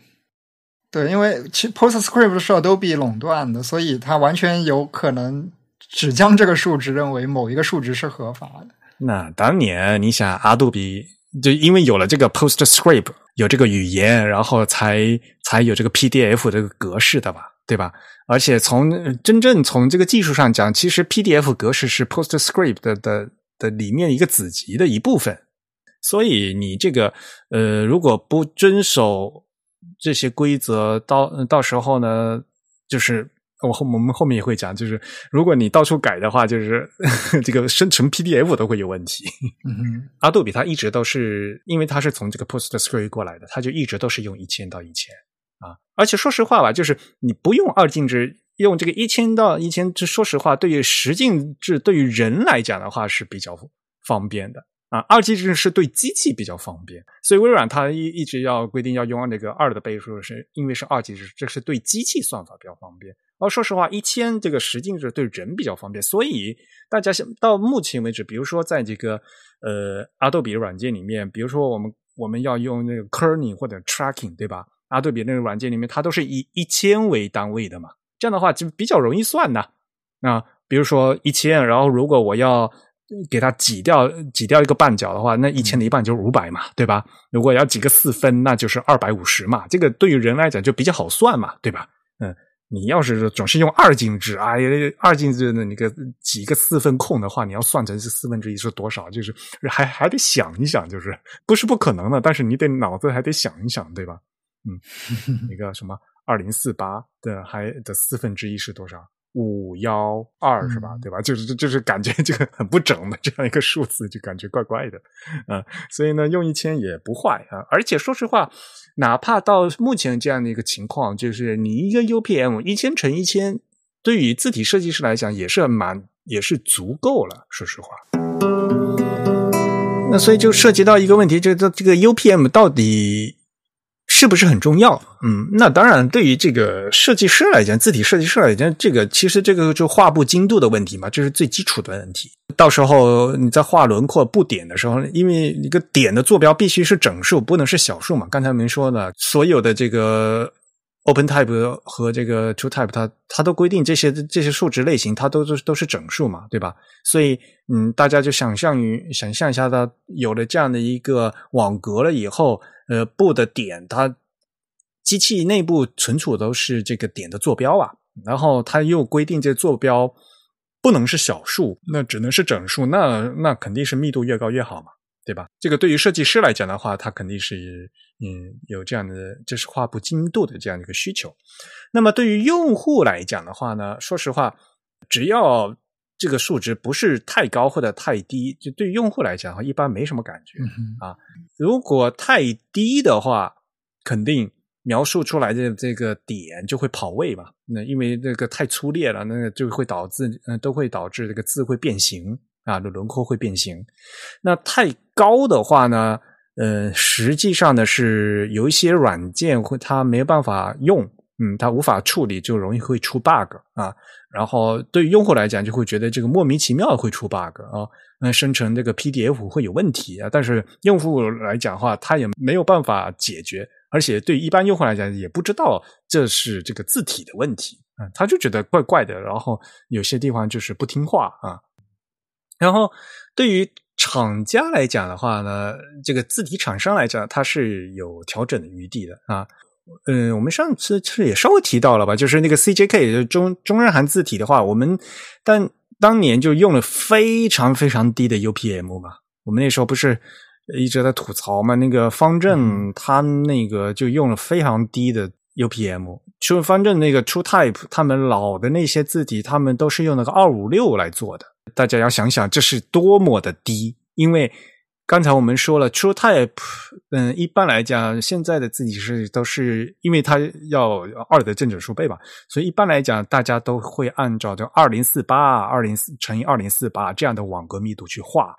对，因为其 PostScript 是 Adobe 垄断的，所以它完全有可能只将这个数值认为某一个数值是合法的。那当年你想阿杜比，就因为有了这个 PostScript。有这个语言，然后才才有这个 PDF 这个格式的吧，对吧？而且从真正从这个技术上讲，其实 PDF 格式是 PostScript 的的的里面一个子集的一部分。所以你这个呃，如果不遵守这些规则，到到时候呢，就是我后我们后面也会讲，就是如果你到处改的话，就是 这个生成 PDF 都会有问题。嗯阿杜比它一直都是，因为它是从这个 PostScript 过来的，它就一直都是用一千到一千啊。而且说实话吧，就是你不用二进制，用这个一千到一千，这说实话，对于十进制对于人来讲的话是比较方便的啊。二进制是对机器比较方便，所以微软它一一直要规定要用那个二的倍数，是因为是二进制，这是对机器算法比较方便。而说实话，一千这个十进制对人比较方便，所以大家到目前为止，比如说在这个呃阿杜比软件里面，比如说我们我们要用那个 kerning 或者 tracking，对吧？阿杜比那个软件里面，它都是以一千为单位的嘛，这样的话就比较容易算呐。那比如说一千，然后如果我要给它挤掉挤掉一个半角的话，那一千的一半就是五百嘛，对吧？如果要挤个四分，那就是二百五十嘛。这个对于人来讲就比较好算嘛，对吧？嗯。你要是总是用二进制，哎呀，二进制的那个几个四分空的话，你要算成是四分之一是多少，就是还还得想一想，就是不是不可能的，但是你得脑子还得想一想，对吧？嗯，那个什么二零四八的还的四分之一是多少？五幺二是吧？对吧？就是就就是感觉这个很不整的这样一个数字，就感觉怪怪的，嗯，所以呢，用一千也不坏啊。而且说实话，哪怕到目前这样的一个情况，就是你一个 UPM 一千乘一千，对于字体设计师来讲也是蛮也是足够了。说实话，那所以就涉及到一个问题，这这这个 UPM 到底？是不是很重要？嗯，那当然，对于这个设计师来讲，字体设计师来讲，这个其实这个就画布精度的问题嘛，这是最基础的问题。到时候你在画轮廓布点的时候，因为一个点的坐标必须是整数，不能是小数嘛。刚才我们说的，所有的这个 Open Type 和这个 True Type，它它都规定这些这些数值类型，它都都都是整数嘛，对吧？所以，嗯，大家就想象于想象一下，它有了这样的一个网格了以后。呃，布的点，它机器内部存储都是这个点的坐标啊，然后它又规定这坐标不能是小数，那只能是整数，那那肯定是密度越高越好嘛，对吧？这个对于设计师来讲的话，它肯定是嗯有这样的，就是画布精度的这样一个需求。那么对于用户来讲的话呢，说实话，只要这个数值不是太高或者太低，就对用户来讲的话，一般没什么感觉啊。如果太低的话，肯定描述出来的这个点就会跑位嘛。那因为这个太粗劣了，那就会导致嗯，都会导致这个字会变形啊，的轮廓会变形。那太高的话呢，呃，实际上呢是有一些软件会它没办法用。嗯，它无法处理，就容易会出 bug 啊。然后对于用户来讲，就会觉得这个莫名其妙会出 bug 啊。那生成这个 PDF 会有问题啊。但是用户来讲的话，他也没有办法解决，而且对一般用户来讲，也不知道这是这个字体的问题啊。他就觉得怪怪的，然后有些地方就是不听话啊。然后对于厂家来讲的话呢，这个字体厂商来讲，它是有调整的余地的啊。嗯，我们上次其实也稍微提到了吧，就是那个 CJK 就中中日韩字体的话，我们但当年就用了非常非常低的 UPM 嘛。我们那时候不是一直在吐槽嘛，那个方正他那个就用了非常低的 UPM。就方正那个 TrueType，他们老的那些字体，他们都是用那个二五六来做的。大家要想想，这是多么的低，因为。刚才我们说了，True Type，嗯，一般来讲，现在的字体是都是因为它要二的正整数倍吧，所以一般来讲，大家都会按照这二零四八、二零四乘以二零四八这样的网格密度去画。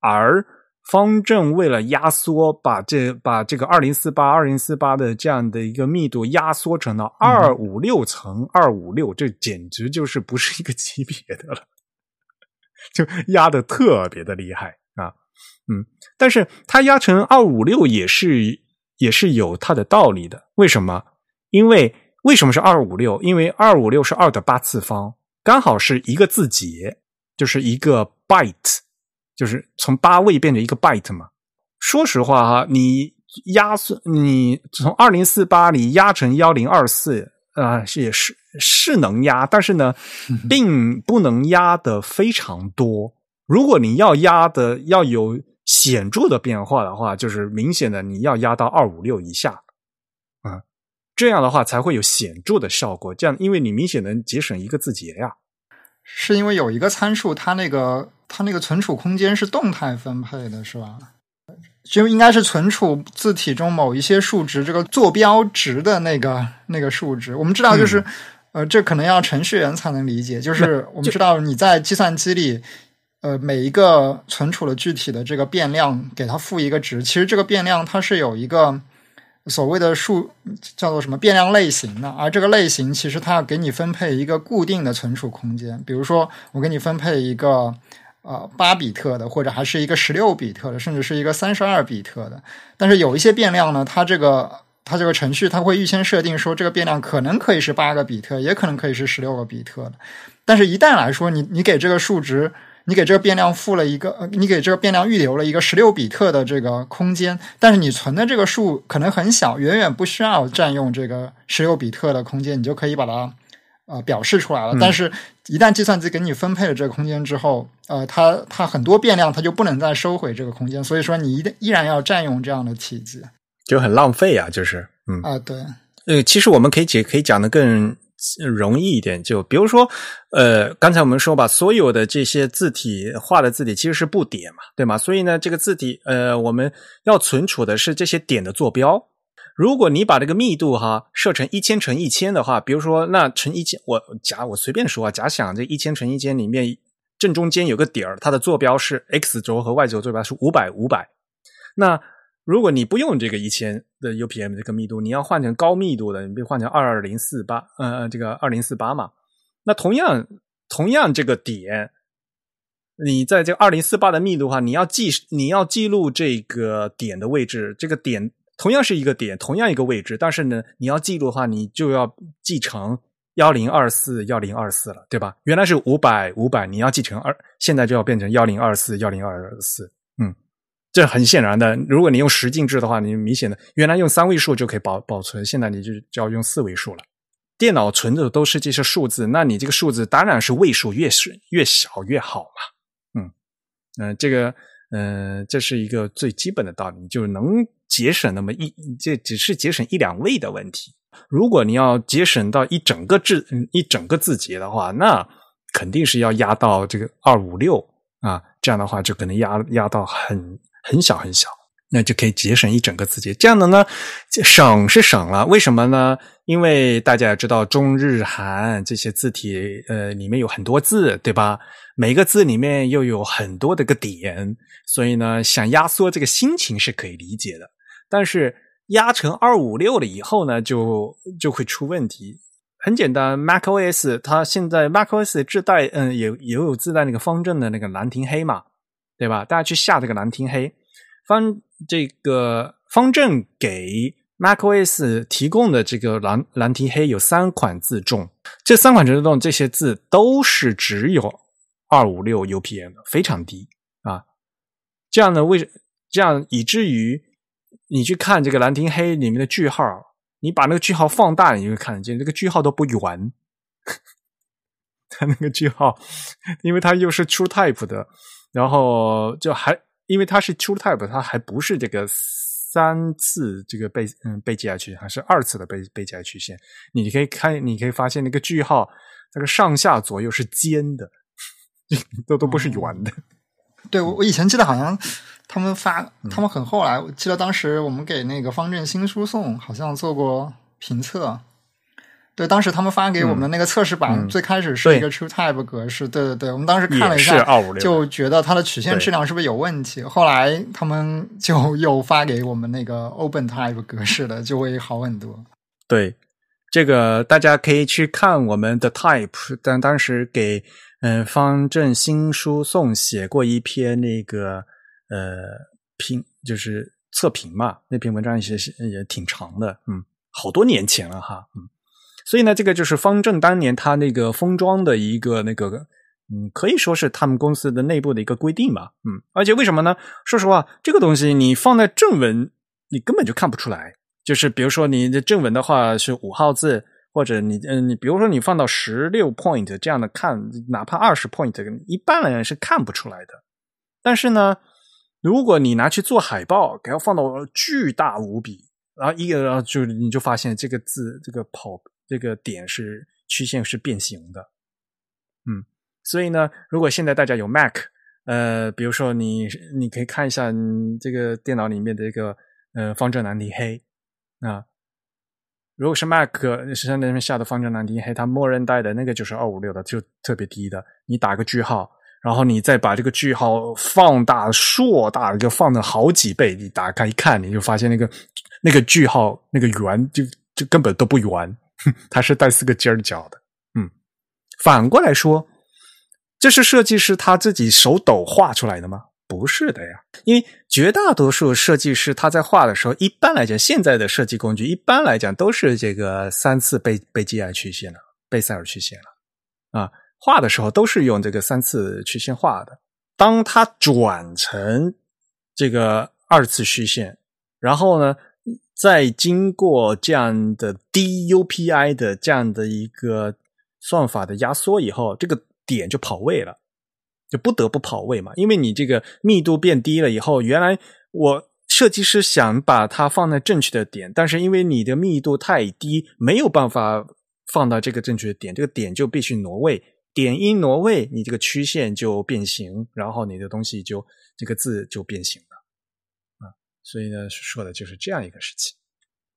而方正为了压缩，把这把这个二零四八、二零四八的这样的一个密度压缩成了二五六乘二五六，这简直就是不是一个级别的了，就压的特别的厉害啊。嗯，但是它压成二五六也是也是有它的道理的。为什么？因为为什么是二五六？因为二五六是二的八次方，刚好是一个字节，就是一个 byte，就是从八位变成一个 byte 嘛。说实话哈，你压缩你从二零四八里压成幺零二四啊，是也是是能压，但是呢，并不能压的非常多。如果你要压的要有。显著的变化的话，就是明显的你要压到二五六以下，啊，这样的话才会有显著的效果。这样，因为你明显能节省一个字节呀。是因为有一个参数，它那个它那个存储空间是动态分配的，是吧？就应该是存储字体中某一些数值，这个坐标值的那个那个数值。我们知道，就是呃，这可能要程序员才能理解。就是我们知道你在计算机里，呃，每一个存储的具体的这个变量，给它赋一个值，其实这个变量它是有一个。所谓的数叫做什么变量类型的？而这个类型其实它要给你分配一个固定的存储空间。比如说，我给你分配一个呃八比特的，或者还是一个十六比特的，甚至是一个三十二比特的。但是有一些变量呢，它这个它这个程序它会预先设定说，这个变量可能可以是八个比特，也可能可以是十六个比特的。但是，一旦来说你你给这个数值。你给这个变量赋了一个，呃，你给这个变量预留了一个十六比特的这个空间，但是你存的这个数可能很小，远远不需要占用这个十六比特的空间，你就可以把它呃表示出来了。但是，一旦计算机给你分配了这个空间之后，呃，它它很多变量它就不能再收回这个空间，所以说你一定依然要占用这样的体积，就很浪费啊，就是嗯啊对，呃，其实我们可以解可以讲的更。容易一点，就比如说，呃，刚才我们说吧，所有的这些字体画的字体其实是不点嘛，对吗？所以呢，这个字体，呃，我们要存储的是这些点的坐标。如果你把这个密度哈设成一千乘一千的话，比如说那乘一千，我假我随便说啊，假想这一千乘一千里面正中间有个点儿，它的坐标是 x 轴和 y 轴坐标是五百五百，那。如果你不用这个一千的 UPM 这个密度，你要换成高密度的，你比如换成二二零四八，呃，这个二零四八嘛，那同样同样这个点，你在这二零四八的密度的话，你要记你要记录这个点的位置，这个点同样是一个点，同样一个位置，但是呢，你要记录的话，你就要记成幺零二四幺零二四了，对吧？原来是五百五百，你要记成二，现在就要变成幺零二四幺零二四。这很显然的，如果你用十进制的话，你明显的原来用三位数就可以保保存，现在你就就要用四位数了。电脑存的都是这些数字，那你这个数字当然是位数越是越小越好嘛。嗯嗯，这个嗯，这是一个最基本的道理，就是能节省那么一，这只是节省一两位的问题。如果你要节省到一整个字一整个字节的话，那肯定是要压到这个二五六啊，这样的话就可能压压到很。很小很小，那就可以节省一整个字节。这样的呢，省是省了，为什么呢？因为大家也知道中日韩这些字体，呃，里面有很多字，对吧？每个字里面又有很多的个点，所以呢，想压缩这个心情是可以理解的。但是压成二五六了以后呢，就就会出问题。很简单，macOS 它现在 macOS 自带，嗯，也也有自带那个方正的那个兰亭黑嘛。对吧？大家去下这个兰亭黑方，这个方正给 macOS 提供的这个兰兰亭黑有三款自重，这三款自重这些字都是只有二五六 UPM 的，非常低啊。这样呢，为这样以至于你去看这个兰亭黑里面的句号，你把那个句号放大，你就会看得见，这个句号都不圆。它那个句号，因为它又是 TrueType 的。然后就还因为它是 true type，它还不是这个三次这个被嗯被 GI 曲线，还是二次的被被 GI 曲线。你可以看，你可以发现那个句号，那个上下左右是尖的，都都不是圆的。对，我我以前记得好像他们发，他们很后来，我记得当时我们给那个方正新书送好像做过评测。对，当时他们发给我们的那个测试版，最开始是一个 TrueType 格式。对对对，我们当时看了一下，就觉得它的曲线质量是不是有问题？后来他们就又发给我们那个 OpenType 格式的，就会好很多。对，这个大家可以去看我们的 Type，但当时给嗯方正新书送写过一篇那个呃评，就是测评嘛，那篇文章也是也挺长的，嗯，好多年前了哈，嗯。所以呢，这个就是方正当年他那个封装的一个那个，嗯，可以说是他们公司的内部的一个规定吧，嗯，而且为什么呢？说实话，这个东西你放在正文，你根本就看不出来。就是比如说你的正文的话是五号字，或者你嗯，你比如说你放到十六 point 这样的看，哪怕二十 point，一般人是看不出来的。但是呢，如果你拿去做海报，给它放到巨大无比。然后一个然后就你就发现这个字这个跑这个点是曲线是变形的，嗯，所以呢，如果现在大家有 Mac，呃，比如说你你可以看一下你这个电脑里面的一个呃方正难题黑啊。如果是 Mac 是在那边下的方正难题黑，它默认带的那个就是二五六的，就特别低的。你打个句号，然后你再把这个句号放大、硕大，就放了好几倍。你打开一看，你就发现那个那个句号那个圆就就根本都不圆，它是带四个尖儿角的。嗯，反过来说，这是设计师他自己手抖画出来的吗？不是的呀，因为绝大多数设计师他在画的时候，一般来讲，现在的设计工具一般来讲都是这个三次贝贝基尔曲线了，贝塞尔曲线了啊，画的时候都是用这个三次曲线画的。当它转成这个二次曲线，然后呢，在经过这样的 DUPI 的这样的一个算法的压缩以后，这个点就跑位了。就不得不跑位嘛，因为你这个密度变低了以后，原来我设计师想把它放在正确的点，但是因为你的密度太低，没有办法放到这个正确的点，这个点就必须挪位，点一挪位，你这个曲线就变形，然后你的东西就这个字就变形，所以呢，说的就是这样一个事情。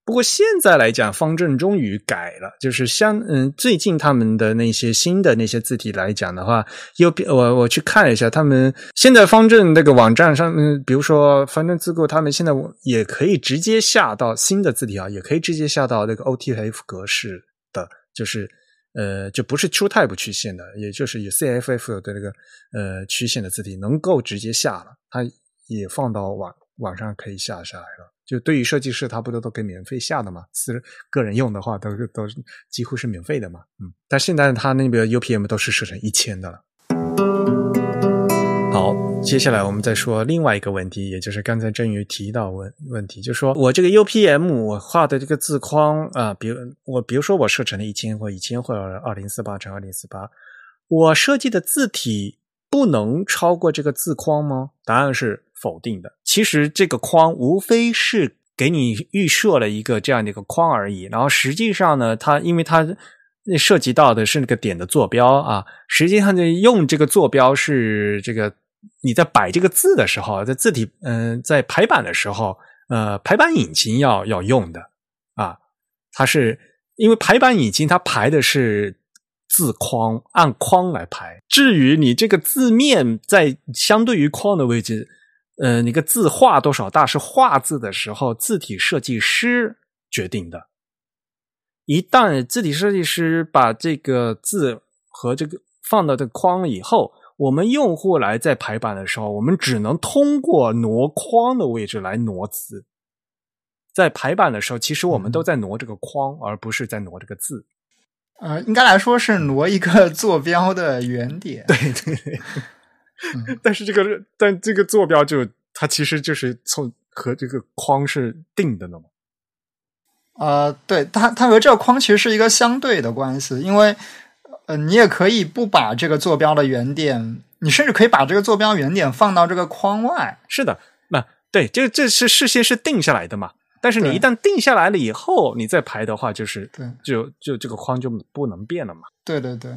不过现在来讲，方正终于改了，就是像嗯，最近他们的那些新的那些字体来讲的话，又我我去看了一下，他们现在方正那个网站上，嗯，比如说方正字库，他们现在也可以直接下到新的字体啊，也可以直接下到那个 OTF 格式的，就是呃，就不是 TrueType 曲线的，也就是以 CFF 的那个呃曲线的字体，能够直接下了，它也放到网网上可以下下来了。就对于设计师，他不都都给免费下的嘛？私个人用的话，都都几乎是免费的嘛。嗯，但现在他那个 UPM 都是设成一千的了。好，接下来我们再说另外一个问题，也就是刚才郑宇提到问问题，就说我这个 UPM 我画的这个字框啊，比如我比如说我设成了一千或一千或者二零四八乘二零四八，我设计的字体不能超过这个字框吗？答案是。否定的，其实这个框无非是给你预设了一个这样的一个框而已。然后实际上呢，它因为它涉及到的是那个点的坐标啊，实际上就用这个坐标是这个你在摆这个字的时候，在字体嗯在排版的时候，呃排版引擎要要用的啊，它是因为排版引擎它排的是字框，按框来排。至于你这个字面在相对于框的位置。呃，那个字画多少大是画字的时候字体设计师决定的。一旦字体设计师把这个字和这个放到这个框以后，我们用户来在排版的时候，我们只能通过挪框的位置来挪字。在排版的时候，其实我们都在挪这个框，而不是在挪这个字。呃，应该来说是挪一个 坐标的原点。对对。但是这个，但这个坐标就它其实就是从和这个框是定的呢嘛。呃，对，它它和这个框其实是一个相对的关系，因为呃，你也可以不把这个坐标的原点，你甚至可以把这个坐标原点放到这个框外。是的，那对，这这是事先是定下来的嘛。但是你一旦定下来了以后，你再排的话，就是对，就就这个框就不能变了嘛。对对对。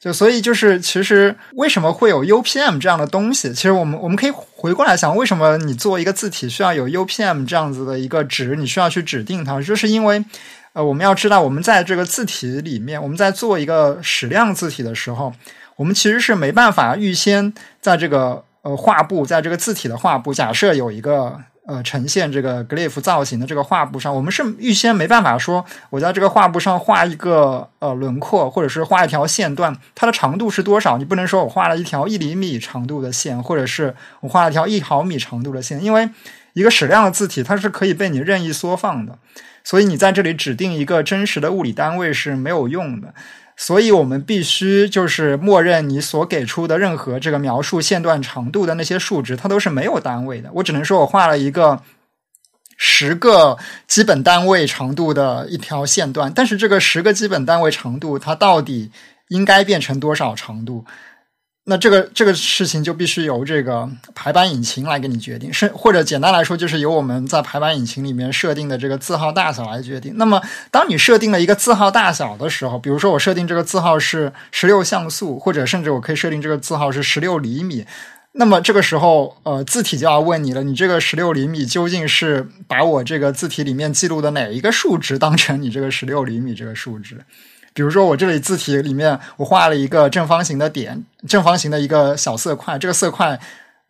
就所以就是，其实为什么会有 UPM 这样的东西？其实我们我们可以回过来想，为什么你做一个字体需要有 UPM 这样子的一个值？你需要去指定它，就是因为呃，我们要知道，我们在这个字体里面，我们在做一个矢量字体的时候，我们其实是没办法预先在这个呃画布，在这个字体的画布，假设有一个。呃，呈现这个 glyph 造型的这个画布上，我们是预先没办法说，我在这个画布上画一个呃轮廓，或者是画一条线段，它的长度是多少？你不能说我画了一条一厘米长度的线，或者是我画了一条一毫米长度的线，因为一个矢量的字体它是可以被你任意缩放的，所以你在这里指定一个真实的物理单位是没有用的。所以我们必须就是默认你所给出的任何这个描述线段长度的那些数值，它都是没有单位的。我只能说我画了一个十个基本单位长度的一条线段，但是这个十个基本单位长度它到底应该变成多少长度？那这个这个事情就必须由这个排版引擎来给你决定，是或者简单来说，就是由我们在排版引擎里面设定的这个字号大小来决定。那么，当你设定了一个字号大小的时候，比如说我设定这个字号是十六像素，或者甚至我可以设定这个字号是十六厘米，那么这个时候，呃，字体就要问你了，你这个十六厘米究竟是把我这个字体里面记录的哪一个数值当成你这个十六厘米这个数值？比如说，我这里字体里面我画了一个正方形的点，正方形的一个小色块，这个色块。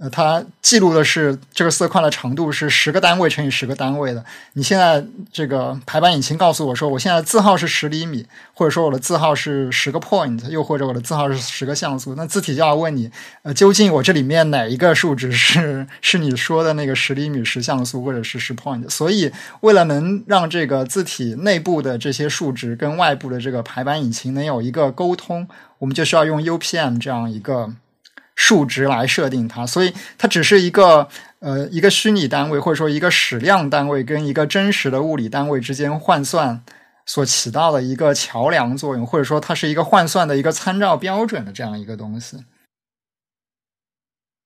呃，它记录的是这个色块的长度是十个单位乘以十个单位的。你现在这个排版引擎告诉我说，我现在字号是十厘米，或者说我的字号是十个 point，又或者我的字号是十个像素，那字体就要问你，呃，究竟我这里面哪一个数值是是你说的那个十厘米、十像素，或者是十 point？所以，为了能让这个字体内部的这些数值跟外部的这个排版引擎能有一个沟通，我们就需要用 UPM 这样一个。数值来设定它，所以它只是一个呃一个虚拟单位，或者说一个矢量单位跟一个真实的物理单位之间换算所起到的一个桥梁作用，或者说它是一个换算的一个参照标准的这样一个东西。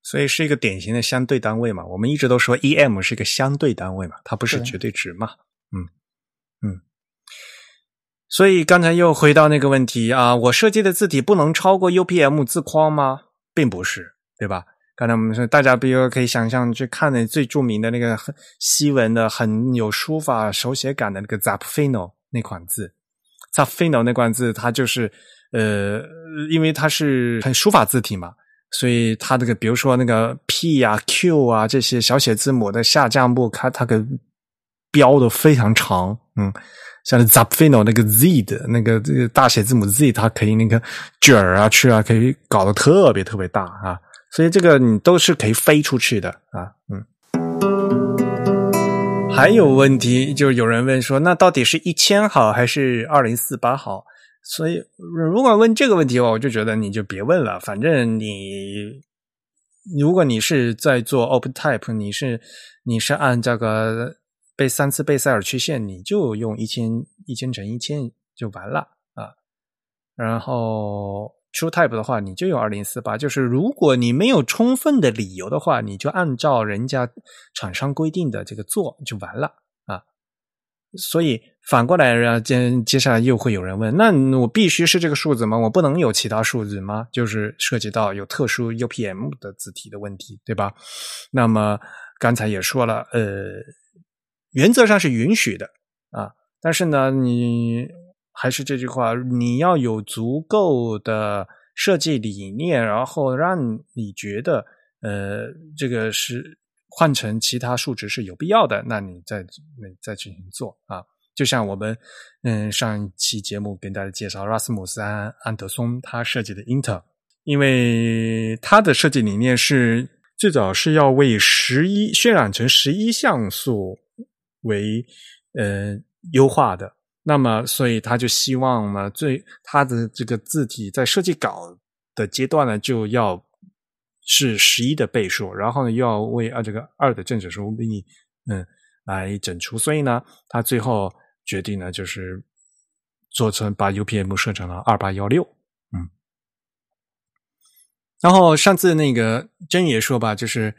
所以是一个典型的相对单位嘛？我们一直都说 EM 是一个相对单位嘛，它不是绝对值嘛？嗯嗯。所以刚才又回到那个问题啊，我设计的字体不能超过 UPM 字框吗？并不是，对吧？刚才我们说，大家比如可以想象去看的最著名的那个西文的很有书法手写感的那个 Zapfino 那款字，Zapfino 那款字，它就是呃，因为它是很书法字体嘛，所以它这个比如说那个 P 啊、Q 啊这些小写字母的下降部，它它给标的非常长，嗯。像 Zapfino 那个 Z 的那个这个大写字母 Z，它可以那个卷儿啊、去啊，可以搞得特别特别大啊，所以这个你都是可以飞出去的啊，嗯。还有问题，就有人问说，那到底是一千好还是二零四八好？所以如果问这个问题的话，我就觉得你就别问了，反正你如果你是在做 OpenType，你是你是按这个。背三次贝塞尔曲线，你就用一千一千乘一千就完了啊。然后 TrueType 的话，你就用二零四八。就是如果你没有充分的理由的话，你就按照人家厂商规定的这个做就完了啊。所以反过来，然后接接下来又会有人问：那我必须是这个数字吗？我不能有其他数字吗？就是涉及到有特殊 UPM 的字体的问题，对吧？那么刚才也说了，呃。原则上是允许的啊，但是呢，你还是这句话，你要有足够的设计理念，然后让你觉得呃，这个是换成其他数值是有必要的，那你再那再进行做啊。就像我们嗯上一期节目跟大家介绍，拉斯姆斯安安德松他设计的 Inter，因为他的设计理念是最早是要为十一渲染成十一像素。为呃优化的，那么所以他就希望呢，最他的这个字体在设计稿的阶段呢，就要是十一的倍数，然后呢又要为啊这个二的正整数比嗯来整除，所以呢，他最后决定呢就是做成把 UPM 设成了二八幺六，嗯，然后上次那个真爷说吧，就是。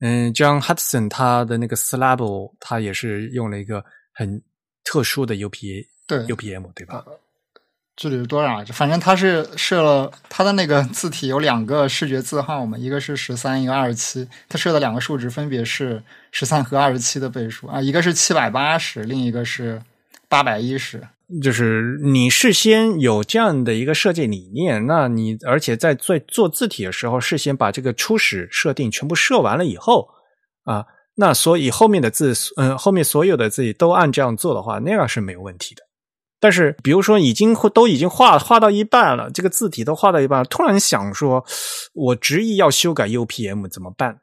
嗯，John Hudson 他的那个 Slab，他也是用了一个很特殊的 UPA，对 UPM 对吧？这里是多少？反正他是设了他的那个字体有两个视觉字号嘛，一个是十三，一个二十七。他设的两个数值分别是十三和二十七的倍数啊，一个是七百八十，另一个是八百一十。就是你事先有这样的一个设计理念，那你而且在做做字体的时候，事先把这个初始设定全部设完了以后啊，那所以后面的字，嗯，后面所有的字都按这样做的话，那样是没有问题的。但是，比如说已经都已经画画到一半了，这个字体都画到一半，突然想说，我执意要修改 UPM 怎么办？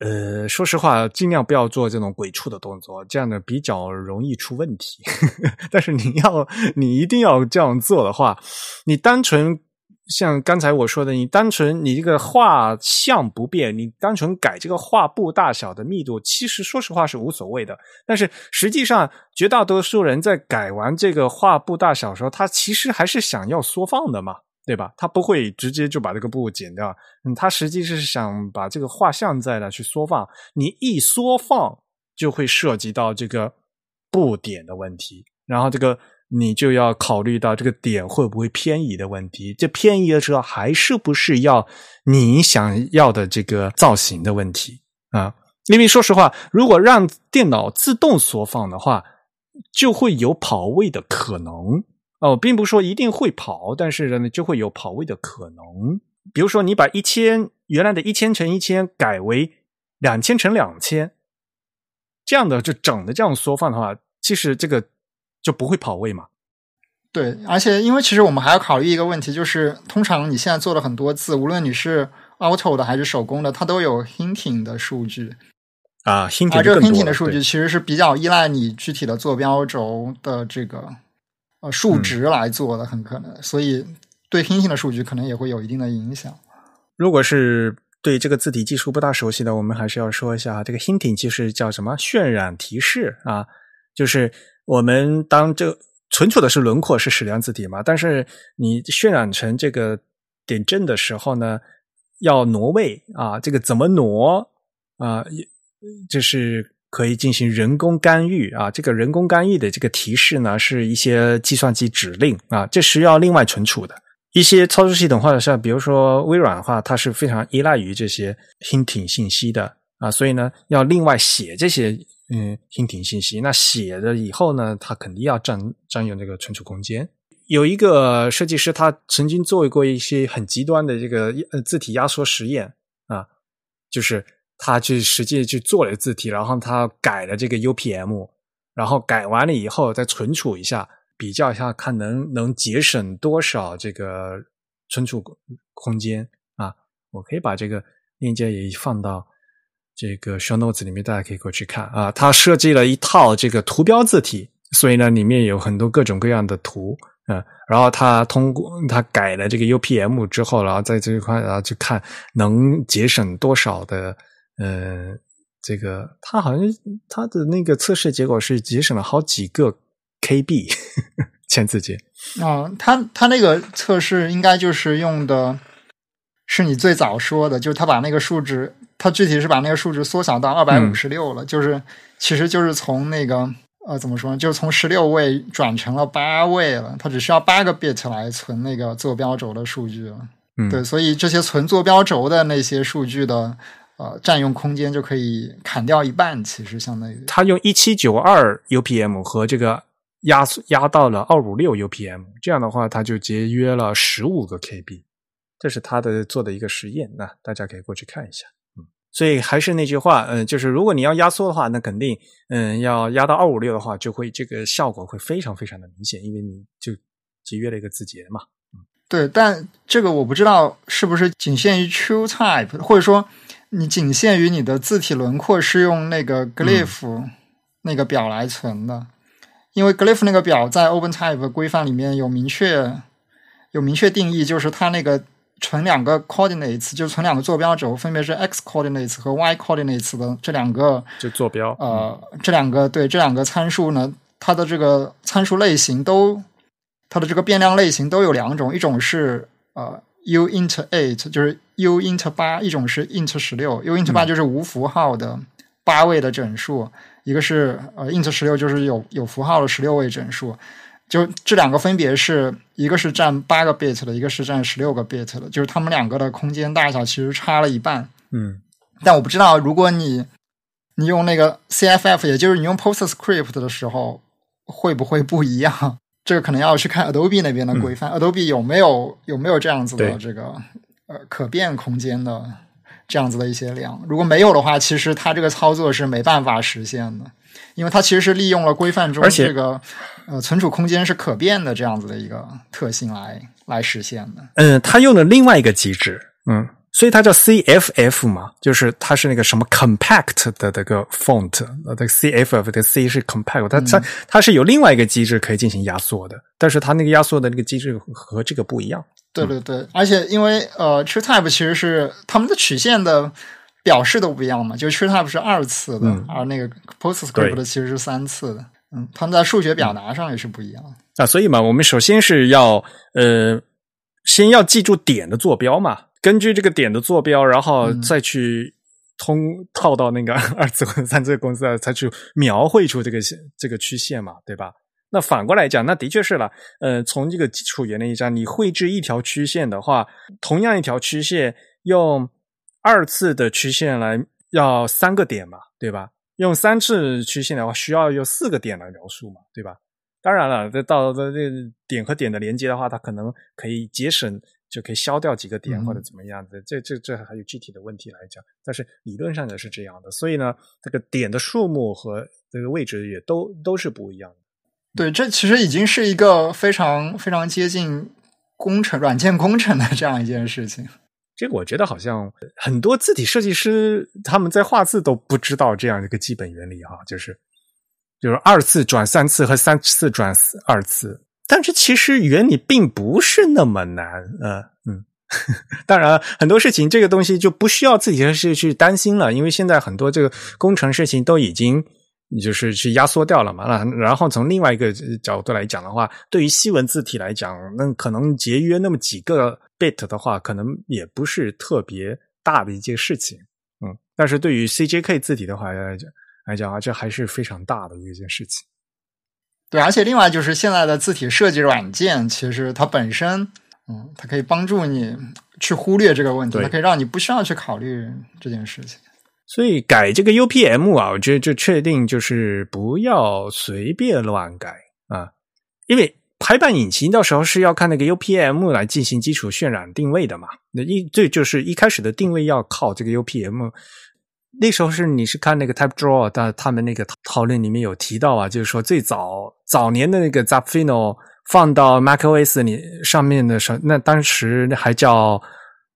呃，说实话，尽量不要做这种鬼畜的动作，这样的比较容易出问题。但是你要，你一定要这样做的话，你单纯像刚才我说的，你单纯你这个画像不变，你单纯改这个画布大小的密度，其实说实话是无所谓的。但是实际上，绝大多数人在改完这个画布大小的时候，他其实还是想要缩放的嘛。对吧？它不会直接就把这个布剪掉，嗯，它实际是想把这个画像在那去缩放，你一缩放就会涉及到这个布点的问题，然后这个你就要考虑到这个点会不会偏移的问题，这偏移的时候还是不是要你想要的这个造型的问题啊？因为说实话，如果让电脑自动缩放的话，就会有跑位的可能。哦，并不是说一定会跑，但是呢，就会有跑位的可能。比如说，你把一千原来的一千乘一千改为两千乘两千，这样的就整的这样缩放的话，其实这个就不会跑位嘛。对，而且因为其实我们还要考虑一个问题，就是通常你现在做了很多字，无论你是 auto 的还是手工的，它都有 hinting 的数据啊，hinting 而这个 hinting 的数据其实是比较依赖你具体的坐标轴的这个。呃，数值来做的很可能，所以对拼性的数据可能也会有一定的影响。如果是对这个字体技术不大熟悉的，我们还是要说一下，这个 hinting 就是叫什么渲染提示啊，就是我们当这存储的是轮廓是矢量字体嘛，但是你渲染成这个点阵的时候呢，要挪位啊，这个怎么挪啊？就是。可以进行人工干预啊，这个人工干预的这个提示呢，是一些计算机指令啊，这是要另外存储的。一些操作系统或者像比如说微软的话，它是非常依赖于这些 hinting 信息的啊，所以呢，要另外写这些嗯 hinting 信息。那写了以后呢，它肯定要占占用这个存储空间。有一个设计师，他曾经做过一些很极端的这个字体压缩实验啊，就是。他去实际去做了字体，然后他改了这个 UPM，然后改完了以后再存储一下，比较一下看能能节省多少这个存储空间啊。我可以把这个链接也放到这个 show notes 里面，大家可以过去看啊。他设计了一套这个图标字体，所以呢里面有很多各种各样的图啊。然后他通过他改了这个 UPM 之后，然后在这一块然后去看能节省多少的。呃，这个他好像他的那个测试结果是节省了好几个 KB 签字节啊，他他那个测试应该就是用的是你最早说的，就是他把那个数值，他具体是把那个数值缩小到二百五十六了，就是其实就是从那个呃怎么说呢，就是从十六位转成了八位了，它只需要八个 bit 来存那个坐标轴的数据了，嗯，对，所以这些存坐标轴的那些数据的。呃，占用空间就可以砍掉一半，其实相当于它用一七九二 UPM 和这个压缩压到了二五六 UPM，这样的话，它就节约了十五个 KB，这是他的做的一个实验，那大家可以过去看一下。嗯，所以还是那句话，嗯，就是如果你要压缩的话，那肯定，嗯，要压到二五六的话，就会这个效果会非常非常的明显，因为你就节约了一个字节嘛。嗯，对，但这个我不知道是不是仅限于 TrueType，或者说。你仅限于你的字体轮廓是用那个 Glyph 那个表来存的，因为 Glyph 那个表在 OpenType 规范里面有明确有明确定义，就是它那个存两个 coordinates，就存两个坐标轴，分别是 x coordinates 和 y coordinates 的这两个就坐标呃这两个对这两个参数呢，它的这个参数类型都它的这个变量类型都有两种，一种是呃 u int eight，就是 u int 八，一种是 int 十六，u int 八就是无符号的八位的整数，一个是呃 int 十六就是有有符号的十六位整数，就这两个分别是一个是占八个 bit 的，一个是占十六个 bit 的，就是它们两个的空间大小其实差了一半。嗯，但我不知道如果你你用那个 CFF，也就是你用 PostScript 的时候会不会不一样？这个可能要去看 Adobe 那边的规范，Adobe 有没有有没有这样子的这个。呃，可变空间的这样子的一些量，如果没有的话，其实它这个操作是没办法实现的，因为它其实是利用了规范中这个呃存储空间是可变的这样子的一个特性来来实现的。嗯，它用了另外一个机制，嗯，所以它叫 CFF 嘛，就是它是那个什么 compact 的这个 font，呃，这个 CFF 的 C 是 compact，它它它是有另外一个机制可以进行压缩的，但是它那个压缩的那个机制和这个不一样。对对对，而且因为呃，TrueType 其实是他们的曲线的表示都不一样嘛，就 TrueType 是二次的，而那个 PostScript 的其实是三次的，嗯，他们在数学表达上也是不一样。啊。所以嘛，我们首先是要呃先要记住点的坐标嘛，根据这个点的坐标，然后再去通套到那个 二次或者三次公式，才去描绘出这个这个曲线嘛，对吧？那反过来讲，那的确是了。呃，从这个基础原理上，你绘制一条曲线的话，同样一条曲线用二次的曲线来要三个点嘛，对吧？用三次曲线的话，需要用四个点来描述嘛，对吧？当然了，这到这这点和点的连接的话，它可能可以节省，就可以消掉几个点或者怎么样的。这这这还有具体的问题来讲，但是理论上也是这样的。所以呢，这个点的数目和这个位置也都都是不一样的。对，这其实已经是一个非常非常接近工程、软件工程的这样一件事情。这个我觉得好像很多字体设计师他们在画字都不知道这样一个基本原理哈，就是就是二次转三次和三次转二次，但是其实原理并不是那么难，呃嗯，当然很多事情这个东西就不需要自己是去担心了，因为现在很多这个工程事情都已经。就是去压缩掉了嘛？那然后从另外一个角度来讲的话，对于西文字体来讲，那可能节约那么几个 bit 的话，可能也不是特别大的一件事情。嗯，但是对于 CJK 字体的话来讲来讲啊，这还是非常大的一件事情。对，而且另外就是现在的字体设计软件，其实它本身，嗯，它可以帮助你去忽略这个问题，它可以让你不需要去考虑这件事情。所以改这个 UPM 啊，我觉得就确定就是不要随便乱改啊，因为排版引擎到时候是要看那个 UPM 来进行基础渲染定位的嘛。那一这就是一开始的定位要靠这个 UPM。那时候是你是看那个 TypeDraw，但他们那个讨论里面有提到啊，就是说最早早年的那个 Zapfino 放到 MacOS 里上面的时候，那当时还叫。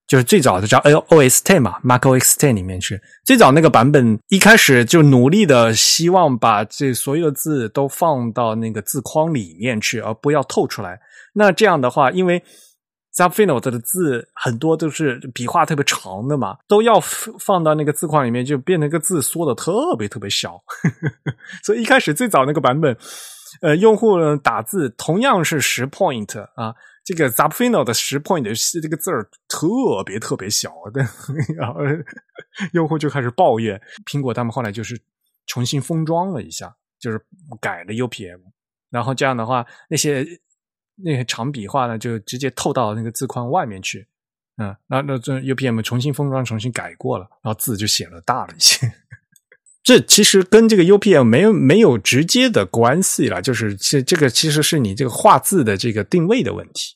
就是最早的叫 O S Ten 嘛，MacOS Ten 里面去最早那个版本，一开始就努力的希望把这所有的字都放到那个字框里面去，而不要透出来。那这样的话，因为 Zapfino 的字很多都是笔画特别长的嘛，都要放到那个字框里面，就变成个字缩的特别特别小。所以一开始最早那个版本，呃，用户呢打字同样是十 point 啊。这个 Zapfino 的十 point 是这个字儿特别特别小的，然后用户就开始抱怨。苹果他们后来就是重新封装了一下，就是改了 UPM，然后这样的话，那些那些长笔画呢就直接透到那个字框外面去。嗯，那那这 UPM 重新封装、重新改过了，然后字就显得大了一些。这其实跟这个 UPM 没有没有直接的关系了，就是这这个其实是你这个画字的这个定位的问题。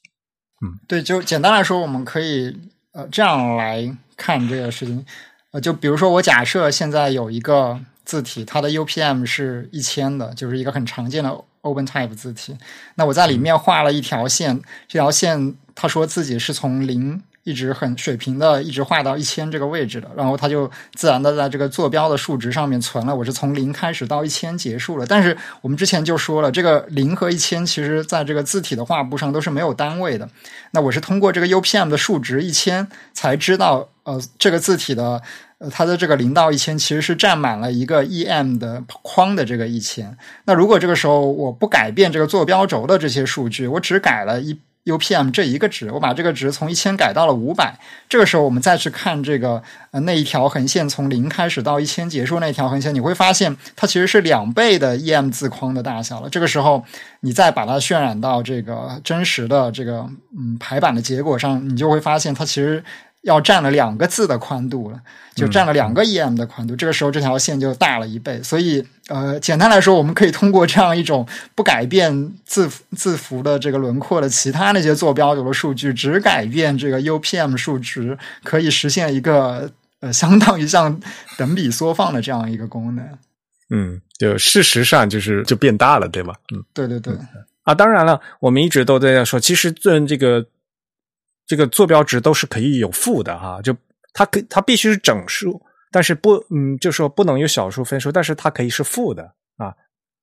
嗯，对，就简单来说，我们可以呃这样来看这个事情。呃，就比如说我假设现在有一个字体，它的 UPM 是一千的，就是一个很常见的 OpenType 字体。那我在里面画了一条线，这条线他说自己是从零。一直很水平的，一直画到一千这个位置的，然后它就自然的在这个坐标的数值上面存了。我是从零开始到一千结束了。但是我们之前就说了，这个零和一千其实在这个字体的画布上都是没有单位的。那我是通过这个 UPM 的数值一千才知道，呃，这个字体的呃它的这个零到一千其实是占满了一个 EM 的框的这个一千。那如果这个时候我不改变这个坐标轴的这些数据，我只改了一。UPM 这一个值，我把这个值从一千改到了五百。这个时候，我们再去看这个呃那一条横线从零开始到一千结束那条横线，你会发现它其实是两倍的 EM 字框的大小了。这个时候，你再把它渲染到这个真实的这个嗯排版的结果上，你就会发现它其实。要占了两个字的宽度了，就占了两个 EM 的宽度。这个时候，这条线就大了一倍。所以，呃，简单来说，我们可以通过这样一种不改变字字符的这个轮廓的其他那些坐标轴的数据，只改变这个 UPM 数值，可以实现一个呃，相当于像等比缩放的这样一个功能。嗯，就事实上就是就变大了，对吧？嗯，对对对。啊，当然了，我们一直都在说，其实这这个。这个坐标值都是可以有负的哈，就它可它必须是整数，但是不嗯，就说不能有小数分数，但是它可以是负的啊，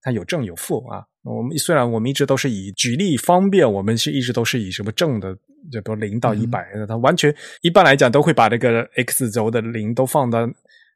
它有正有负啊。我们虽然我们一直都是以举例方便，我们是一直都是以什么正的，就比如零到一百，它完全一般来讲都会把这个 x 轴的零都放到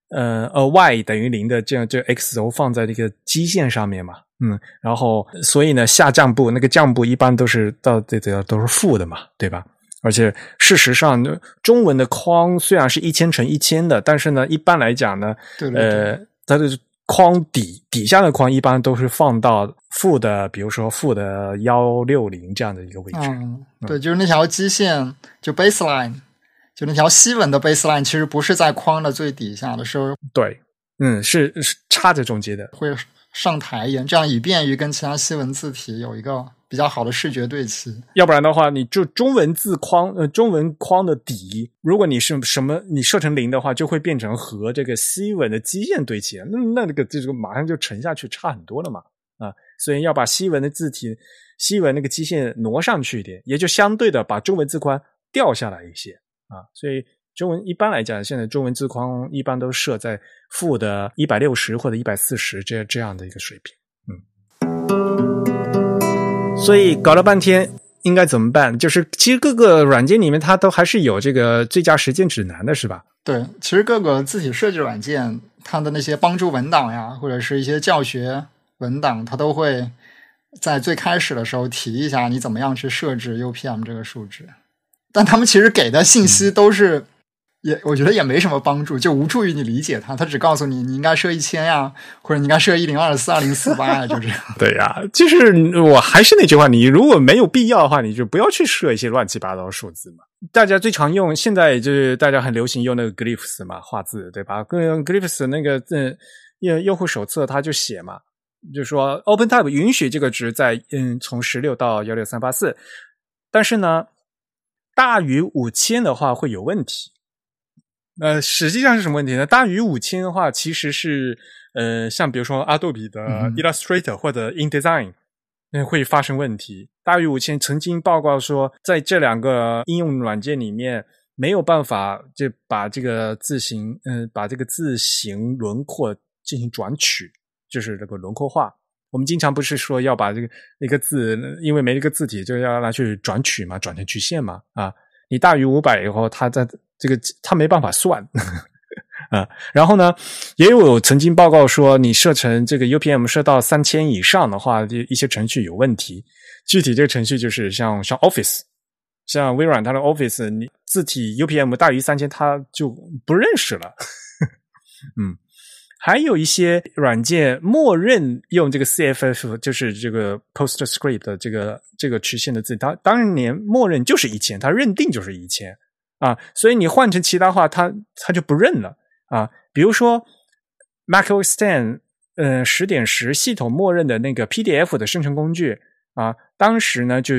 呃呃 y 等于零的这样，就 x 轴放在这个基线上面嘛，嗯，然后所以呢下降部那个降部一般都是到这这都是负的嘛，对吧？而且事实上，中文的框虽然是一千乘一千的，但是呢，一般来讲呢，对对对呃，它的框底底下的框一般都是放到负的，比如说负的幺六零这样的一个位置。嗯，对，就是那条基线，就 baseline，就那条西文的 baseline，其实不是在框的最底下的，时候对，嗯，是是插在中间的。会上台一点，这样以便于跟其他西文字体有一个比较好的视觉对齐。要不然的话，你就中文字框呃中文框的底，如果你是什么你设成零的话，就会变成和这个西文的基线对齐，那那那个这个马上就沉下去，差很多了嘛啊！所以要把西文的字体西文那个基线挪上去一点，也就相对的把中文字宽掉下来一些啊。所以中文一般来讲，现在中文字框一般都设在负的一百六十或者一百四十这这样的一个水平。嗯所以搞了半天应该怎么办？就是其实各个软件里面它都还是有这个最佳实践指南的，是吧？对，其实各个字体设计软件，它的那些帮助文档呀，或者是一些教学文档，它都会在最开始的时候提一下你怎么样去设置 UPM 这个数值。但他们其实给的信息都是。也我觉得也没什么帮助，就无助于你理解它。它只告诉你你应该设一千呀，或者你应该设一零二四二零四八呀，就这样。对呀，就是我还是那句话，你如果没有必要的话，你就不要去设一些乱七八糟的数字嘛。大家最常用，现在就是大家很流行用那个 glyphs 嘛，画字对吧？跟 glyphs 那个嗯用用户手册它就写嘛，就说 OpenType 允许这个值在嗯从十六到幺六三八四，但是呢大于五千的话会有问题。呃，实际上是什么问题呢？大于五千的话，其实是呃，像比如说阿杜比的 Illustrator 或者 InDesign，那会发生问题。大于五千，曾经报告说，在这两个应用软件里面没有办法就把这个字形，嗯，把这个字形轮廓进行转取，就是这个轮廓化。我们经常不是说要把这个一个字，因为没一个字体就要拿去转取嘛，转成曲线嘛，啊，你大于五百以后，它在这个他没办法算 啊，然后呢，也有曾经报告说，你设成这个 UPM 设到三千以上的话，一些程序有问题。具体这个程序就是像像 Office，像微软它的 Office，你字体 UPM 大于三千，它就不认识了。嗯，还有一些软件默认用这个 CFF，就是这个 PostScript 的这个这个曲线的字，它当年默认就是一千，它认定就是一千。啊，所以你换成其他话，它它就不认了啊。比如说，MacOS Ten，呃，十点十系统默认的那个 PDF 的生成工具啊，当时呢就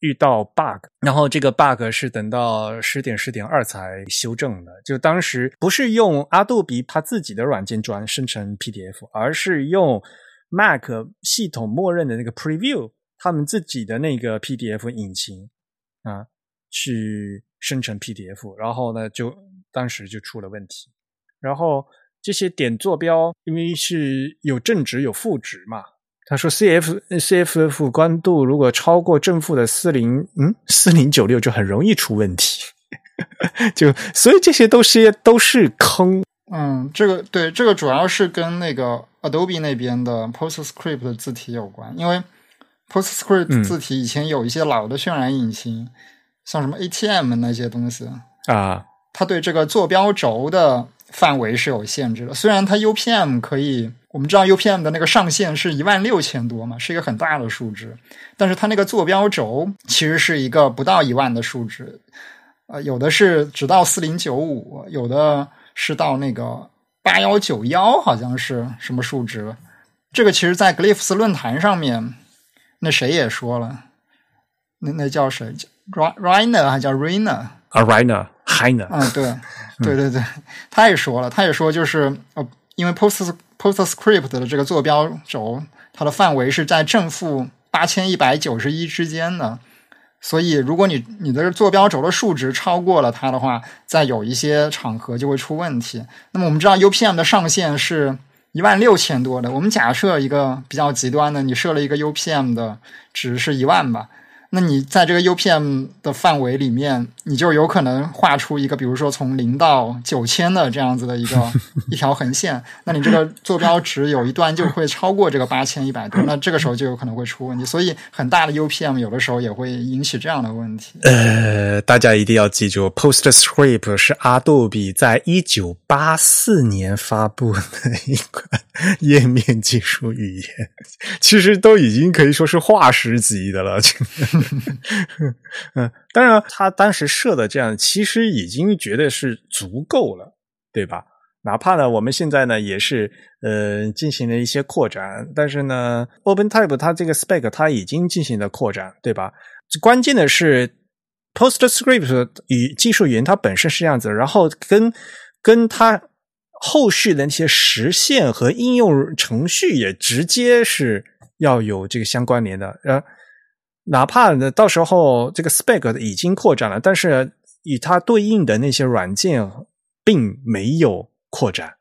遇到 bug，然后这个 bug 是等到十点十点二才修正的。就当时不是用阿杜比它自己的软件专生成 PDF，而是用 Mac 系统默认的那个 Preview 他们自己的那个 PDF 引擎啊去。生成 PDF，然后呢，就当时就出了问题。然后这些点坐标，因为是有正值有负值嘛，他说 CF CFF 光度如果超过正负的四零嗯四零九六，就很容易出问题。就所以这些都是都是坑。嗯，这个对这个主要是跟那个 Adobe 那边的 PostScript 字体有关，因为 PostScript 字体以前有一些老的渲染引擎。像什么 ATM 那些东西啊，它对这个坐标轴的范围是有限制的。虽然它 UPM 可以，我们知道 UPM 的那个上限是一万六千多嘛，是一个很大的数值，但是它那个坐标轴其实是一个不到一万的数值。呃，有的是只到四零九五，有的是到那个八幺九幺，好像是什么数值。这个其实，在 Glyphs 论坛上面，那谁也说了，那那叫谁？Rainer 还叫 Rainer 啊，Rainer Rainer，嗯，对，对对对，他也说了，他也说就是呃，因为 Post PostScript 的这个坐标轴，它的范围是在正负八千一百九十一之间的，所以如果你你的坐标轴的数值超过了它的话，在有一些场合就会出问题。那么我们知道 UPM 的上限是一万六千多的，我们假设一个比较极端的，你设了一个 UPM 的值是一万吧。那你在这个 UPM 的范围里面，你就有可能画出一个，比如说从零到九千的这样子的一个 一条横线。那你这个坐标值有一段就会超过这个八千一百多，那这个时候就有可能会出问题。所以很大的 UPM 有的时候也会引起这样的问题。呃，大家一定要记住，PostScript 是阿杜比在一九八四年发布的一款页面技术语言，其实都已经可以说是化石级的了。嗯，当然，他当时设的这样，其实已经觉得是足够了，对吧？哪怕呢，我们现在呢也是呃进行了一些扩展，但是呢，OpenType 它这个 spec 它已经进行了扩展，对吧？关键的是 PostScript 与技术语言它本身是这样子，然后跟跟它后续的那些实现和应用程序也直接是要有这个相关联的，呃。哪怕呢，到时候这个 spec 已经扩展了，但是与它对应的那些软件并没有扩展，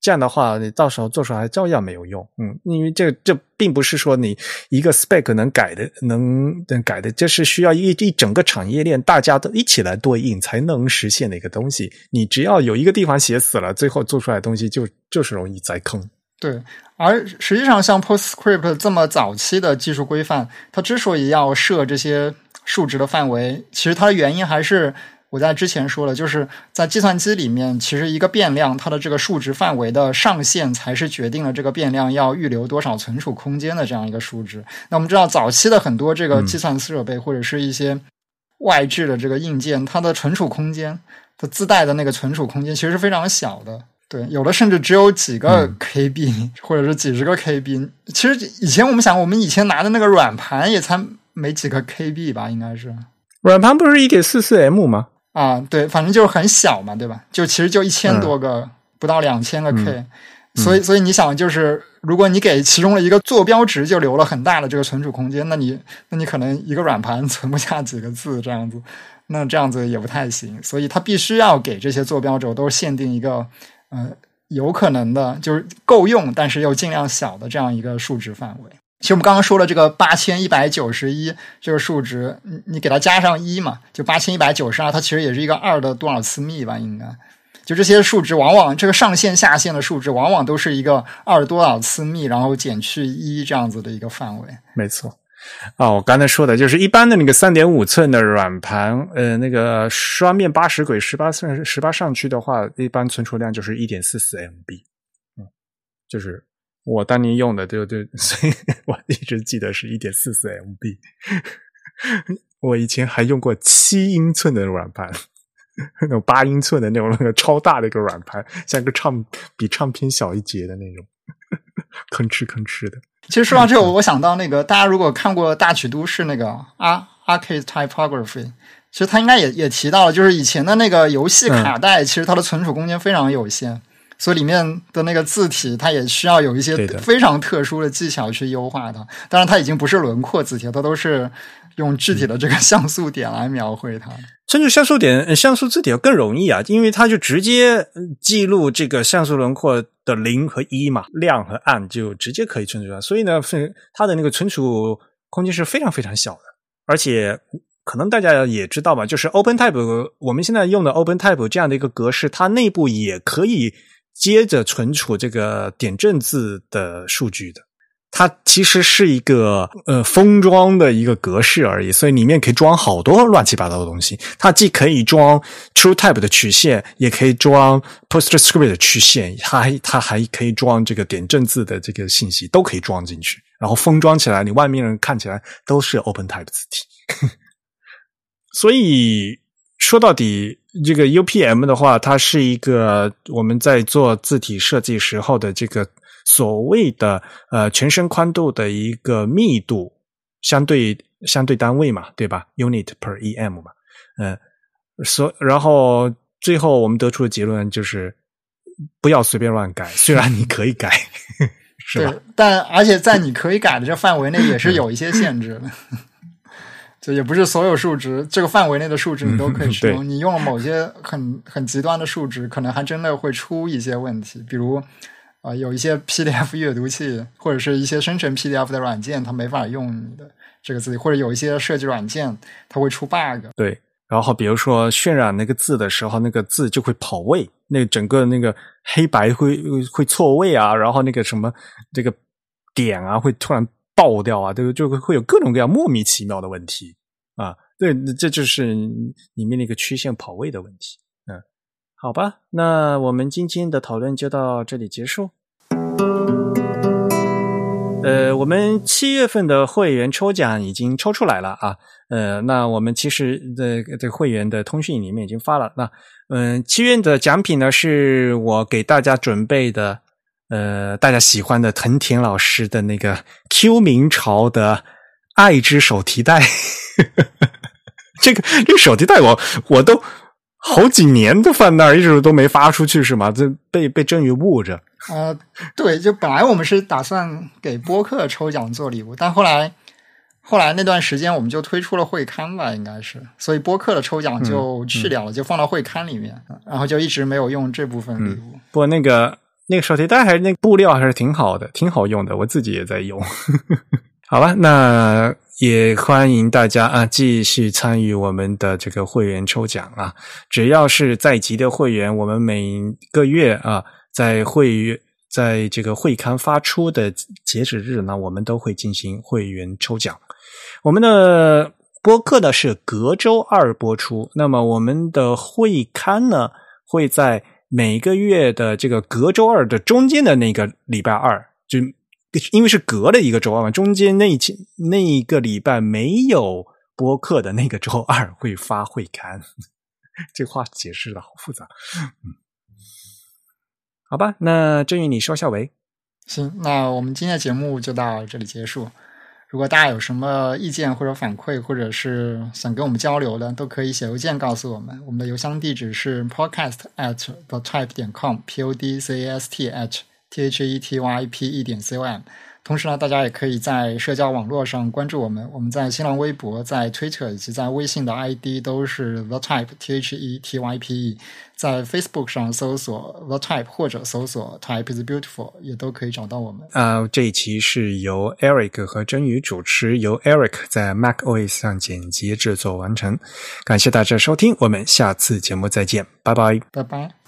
这样的话，你到时候做出来照样没有用。嗯，因为这这并不是说你一个 spec 能改的，能能改的，这是需要一一整个产业链大家都一起来对应才能实现的一个东西。你只要有一个地方写死了，最后做出来的东西就就是容易栽坑。对，而实际上像 PostScript 这么早期的技术规范，它之所以要设这些数值的范围，其实它的原因还是我在之前说了，就是在计算机里面，其实一个变量它的这个数值范围的上限，才是决定了这个变量要预留多少存储空间的这样一个数值。那我们知道，早期的很多这个计算设备或者是一些外置的这个硬件，它的存储空间，它自带的那个存储空间其实是非常小的。对，有的甚至只有几个 KB，或者是几十个 KB。其实以前我们想，我们以前拿的那个软盘也才没几个 KB 吧？应该是软盘不是一点四四 M 吗？啊，对，反正就是很小嘛，对吧？就其实就一千多个，不到两千个 K。所以，所以你想，就是如果你给其中的一个坐标值就留了很大的这个存储空间，那你，那你可能一个软盘 存不下几个字这样子，那这样子也不太行。所以，它必须要给这些坐标轴都限定一个。呃，有可能的，就是够用，但是又尽量小的这样一个数值范围。其实我们刚刚说了，这个八千一百九十一这个数值，你你给它加上一嘛，就八千一百九十二，它其实也是一个二的多少次幂吧？应该，就这些数值，往往这个上限下限的数值，往往都是一个二多少次幂，然后减去一这样子的一个范围。没错。啊，我刚才说的就是一般的那个三点五寸的软盘，呃，那个双面八十轨十八寸十八上去的话，一般存储量就是一点四四 MB，嗯，就是我当年用的，对对，所以我一直记得是一点四四 MB。我以前还用过七英寸的软盘，那种八英寸的那种那个超大的一个软盘，像个唱比唱片小一截的那种，吭哧吭哧的。其实说到这，个我想到那个大家如果看过《大曲都市》那个《啊 Arcade Typography》，其实他应该也也提到了，就是以前的那个游戏卡带，其实它的存储空间非常有限，所以里面的那个字体，它也需要有一些非常特殊的技巧去优化它。当然，它已经不是轮廓字体，它都是用具体的这个像素点来描绘它。甚至像素点、像素字体要更容易啊，因为它就直接记录这个像素轮廓的零和一嘛，亮和暗就直接可以存储出来。所以呢，它的那个存储空间是非常非常小的。而且可能大家也知道吧，就是 OpenType，我们现在用的 OpenType 这样的一个格式，它内部也可以接着存储这个点阵字的数据的。它其实是一个呃封装的一个格式而已，所以里面可以装好多乱七八糟的东西。它既可以装 TrueType 的曲线，也可以装 PostScript 的曲线，它还它还可以装这个点阵字的这个信息，都可以装进去。然后封装起来，你外面人看起来都是 OpenType 字体。所以说到底，这个 UPM 的话，它是一个我们在做字体设计时候的这个。所谓的呃全身宽度的一个密度相对相对单位嘛，对吧？Unit per em 嘛，嗯，所然后最后我们得出的结论就是不要随便乱改，虽然你可以改，是吧？但而且在你可以改的这范围内也是有一些限制的，就也不是所有数值这个范围内的数值你都可以使用，你用了某些很很极端的数值，可能还真的会出一些问题，比如。啊，有一些 PDF 阅读器或者是一些生成 PDF 的软件，它没法用你的这个字，或者有一些设计软件它会出 bug。对，然后比如说渲染那个字的时候，那个字就会跑位，那整个那个黑白会会错位啊，然后那个什么这个点啊会突然爆掉啊，这个就会会有各种各样莫名其妙的问题啊。对，这就是里面那个曲线跑位的问题。好吧，那我们今天的讨论就到这里结束。呃，我们七月份的会员抽奖已经抽出来了啊。呃，那我们其实的这会员的通讯里面已经发了。那嗯，七月的奖品呢，是我给大家准备的，呃，大家喜欢的藤田老师的那个 Q 明朝的爱之手提袋。这个这个手提袋，我我都好几年都放那儿，一直都没发出去，是吗？这被被真宇捂着。呃，对，就本来我们是打算给播客抽奖做礼物，但后来后来那段时间我们就推出了会刊吧，应该是，所以播客的抽奖就去掉了，就放到会刊里面，然后就一直没有用这部分礼物。不过那个那个手提袋还是那布料还是挺好的，挺好用的，我自己也在用。好吧，那也欢迎大家啊，继续参与我们的这个会员抽奖啊，只要是在籍的会员，我们每个月啊。在会，在这个会刊发出的截止日呢，我们都会进行会员抽奖。我们的播客呢是隔周二播出，那么我们的会刊呢会在每个月的这个隔周二的中间的那个礼拜二，就因为是隔了一个周二嘛，中间那期那一个礼拜没有播客的那个周二会发会刊。这话解释的好复杂，嗯。好吧，那郑宇，你收下为。行，那我们今天的节目就到这里结束。如果大家有什么意见或者反馈，或者是想跟我们交流的，都可以写邮件告诉我们。我们的邮箱地址是 podcast at the type 点 com，p o d c a s t at t h e t y p e 点 c o m。同时呢，大家也可以在社交网络上关注我们。我们在新浪微博、在 Twitter 以及在微信的 ID 都是 The Type T H E T Y P E。在 Facebook 上搜索 The Type 或者搜索 Type is Beautiful 也都可以找到我们。啊，这一期是由 Eric 和真宇主持，由 Eric 在 Mac OS 上剪辑制作完成。感谢大家收听，我们下次节目再见，拜拜，拜拜。